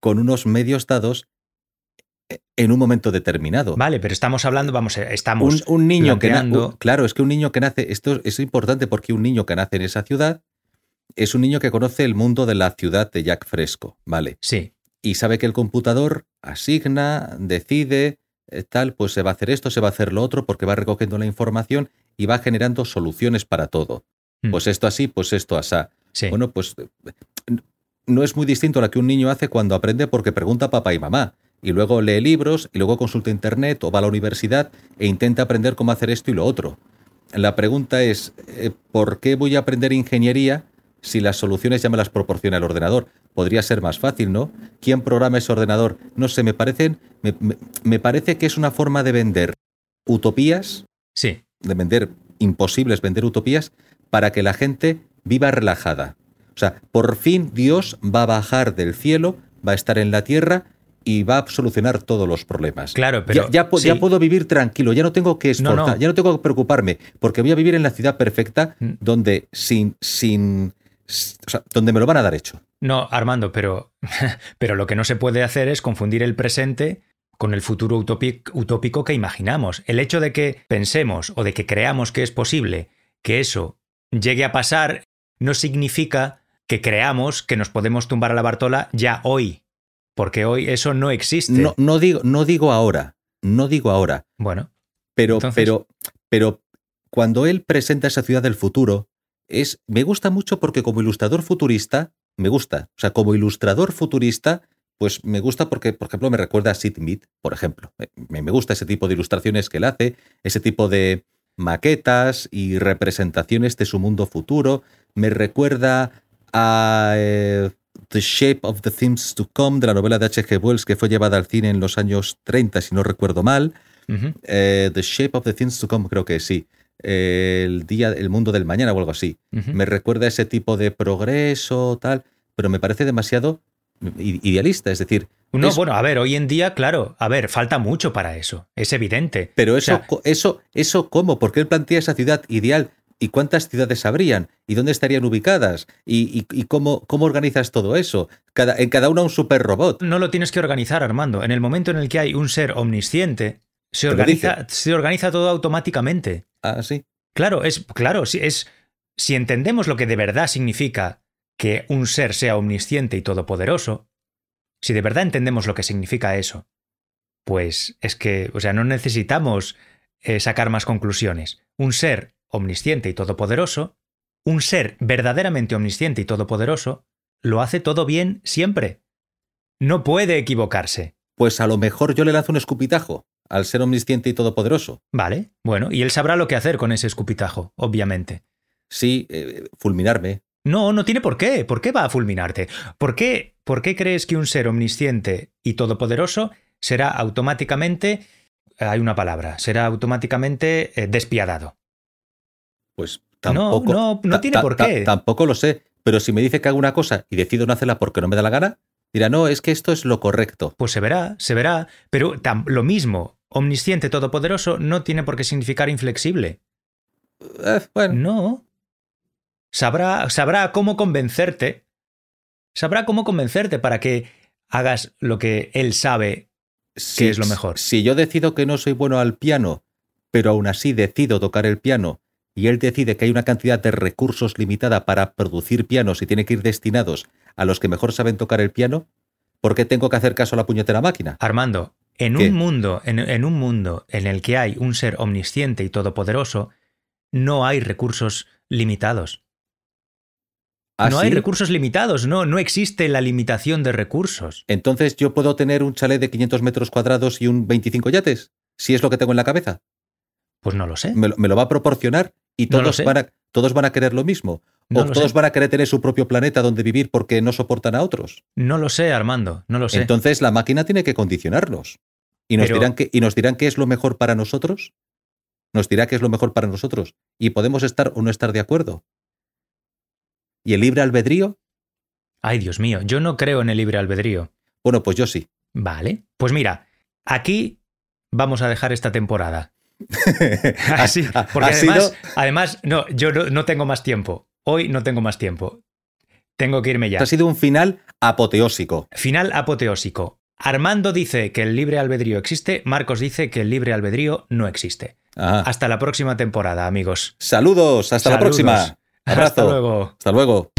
con unos medios dados, e- en un momento determinado. Vale, pero estamos hablando, vamos, eh, estamos un, un niño que nace. Claro, es que un niño que nace. Esto es importante porque un niño que nace en esa ciudad es un niño que conoce el mundo de la ciudad de Jack Fresco, ¿vale? Sí, Y sabe que el computador asigna, decide, tal, pues se va a hacer esto, se va a hacer lo otro, porque va recogiendo la información y va generando soluciones para todo. Mm. Pues esto así, pues esto asá. sí. Bueno, pues eh, no es muy distinto a lo que un niño hace cuando aprende porque pregunta a papá y mamá. Y luego lee libros, y luego consulta internet o va a la universidad e intenta aprender cómo hacer esto y lo otro. La pregunta es, eh, ¿por qué voy a aprender ingeniería si las soluciones ya me las proporciona el ordenador? Podría ser más fácil, ¿no? ¿Quién programa ese ordenador? No sé, me parecen. Me, me- me parece que es una forma de vender utopías sí. de vender imposibles vender utopías para que la gente viva relajada. O sea, por fin Dios va a bajar del cielo, va a estar en la tierra y va a solucionar todos los problemas. Claro, pero ya, ya pu- sí. ya puedo vivir tranquilo, ya no tengo que esforzar, no. ya no tengo que preocuparme, porque voy a vivir en la ciudad perfecta Mm. donde sin sin o sea, donde me lo van a dar hecho. No, Armando, pero, pero lo que no se puede hacer es confundir el presente con el futuro utópic- utópico que imaginamos. El hecho de que pensemos o de que creamos que es posible que eso llegue a pasar no significa que creamos que nos podemos tumbar a la Bartola ya hoy. porque hoy eso no existe. No, no, digo, no digo ahora, no digo ahora, Bueno, pero, Entonces- pero, pero cuando él presenta esa ciudad del futuro, es, me gusta mucho porque como ilustrador futurista, me gusta. O sea, como ilustrador futurista, pues me gusta porque, por ejemplo, me recuerda a Sid Mead, por ejemplo. Me, me gusta ese tipo de ilustraciones que él hace, ese tipo de maquetas y representaciones de su mundo futuro. Me recuerda a eh, The Shape of the Things to Come de la novela de H.G. Wells que fue llevada al cine en los años 30, si no recuerdo mal. Eh, The Shape of the Things to Come, creo que sí. El día, el mundo del mañana o algo así. Me recuerda a ese tipo de progreso, tal, pero me parece demasiado idealista. Es decir, No, es- bueno, a ver, hoy en día, claro, a ver, falta mucho para eso, es evidente. pero O eso, sea, eso, eso cómo, porque él plantea esa ciudad ideal. ¿Y cuántas ciudades habrían? ¿Y dónde estarían ubicadas? ¿Y, y- y cómo, cómo organizas todo eso? Cada, en cada una un super robot. no lo tienes que organizar, Armando. En el momento en el que hay un ser omnisciente, se organiza, se organiza todo automáticamente. Ah, sí. Claro, es claro, si es si entendemos lo que de verdad significa que un ser sea omnisciente y todopoderoso, si de verdad entendemos lo que significa eso, pues es que, o sea, no necesitamos eh, sacar más conclusiones. Un ser omnisciente y todopoderoso, un ser verdaderamente omnisciente y todopoderoso, lo hace todo bien siempre. No puede equivocarse. Pues a lo mejor yo le lanzo un escupitajo al ser omnisciente y todopoderoso. Vale, bueno, y él sabrá lo que hacer con ese escupitajo, obviamente. Sí, eh, fulminarme. No, no tiene por qué. ¿Por qué va a fulminarte? ¿Por qué, ¿Por qué crees que un ser omnisciente y todopoderoso será automáticamente, hay una palabra, será automáticamente eh, despiadado? Pues No, tampoco. no, no ta- tiene por qué. tampoco lo sé. Pero si me dice que hago una cosa y decido no hacerla porque no me da la gana, dirá, no, es que esto es lo correcto. Pues se verá, se verá. Pero lo mismo, omnisciente todopoderoso no tiene por qué significar inflexible. Eh, bueno, No. Sabrá, sabrá cómo convencerte. Sabrá cómo convencerte para que hagas lo que él sabe si, es lo mejor? Si yo decido que no soy bueno al piano, pero aún así decido tocar el piano, y él decide que hay una cantidad de recursos limitada para producir pianos y tiene que ir destinados a los que mejor saben tocar el piano, ¿por qué tengo que hacer caso a la puñetera máquina? Armando, en ¿Qué? un mundo, en, en un mundo en el que hay un ser omnisciente y todopoderoso, no hay recursos limitados. ¿Ah, no hay recursos limitados, no, no existe la limitación de recursos. Entonces yo puedo tener un chalet de 500 metros cuadrados y un 25 yates, si es lo que tengo en la cabeza. Pues no lo sé. Me, lo- me lo va a proporcionar y todos, van, a, todos van a querer lo mismo. No o lo todos sé. van a querer tener su propio planeta donde vivir porque no soportan a otros. No lo sé, Armando, no lo sé. Entonces la máquina tiene que condicionarnos. ¿Y nos, Pero- dirán que, ¿Y nos dirán qué es lo mejor para nosotros? Nos dirá qué es lo mejor para nosotros. Y podemos estar o no estar de acuerdo. ¿Y el libre albedrío? Ay, Dios mío, yo no creo en el libre albedrío. Bueno, pues yo sí. Vale. Pues mira, aquí vamos a dejar esta temporada. Así, porque además, sido- además, no, yo no, no tengo más tiempo. Hoy no tengo más tiempo. Tengo que irme ya. ha sido un final apoteósico. Final apoteósico. Armando dice que el libre albedrío existe, Marcos dice que el libre albedrío no existe. Ajá. Hasta la próxima temporada, amigos. Saludos, hasta la próxima. Abrazo. Hasta luego. Hasta luego.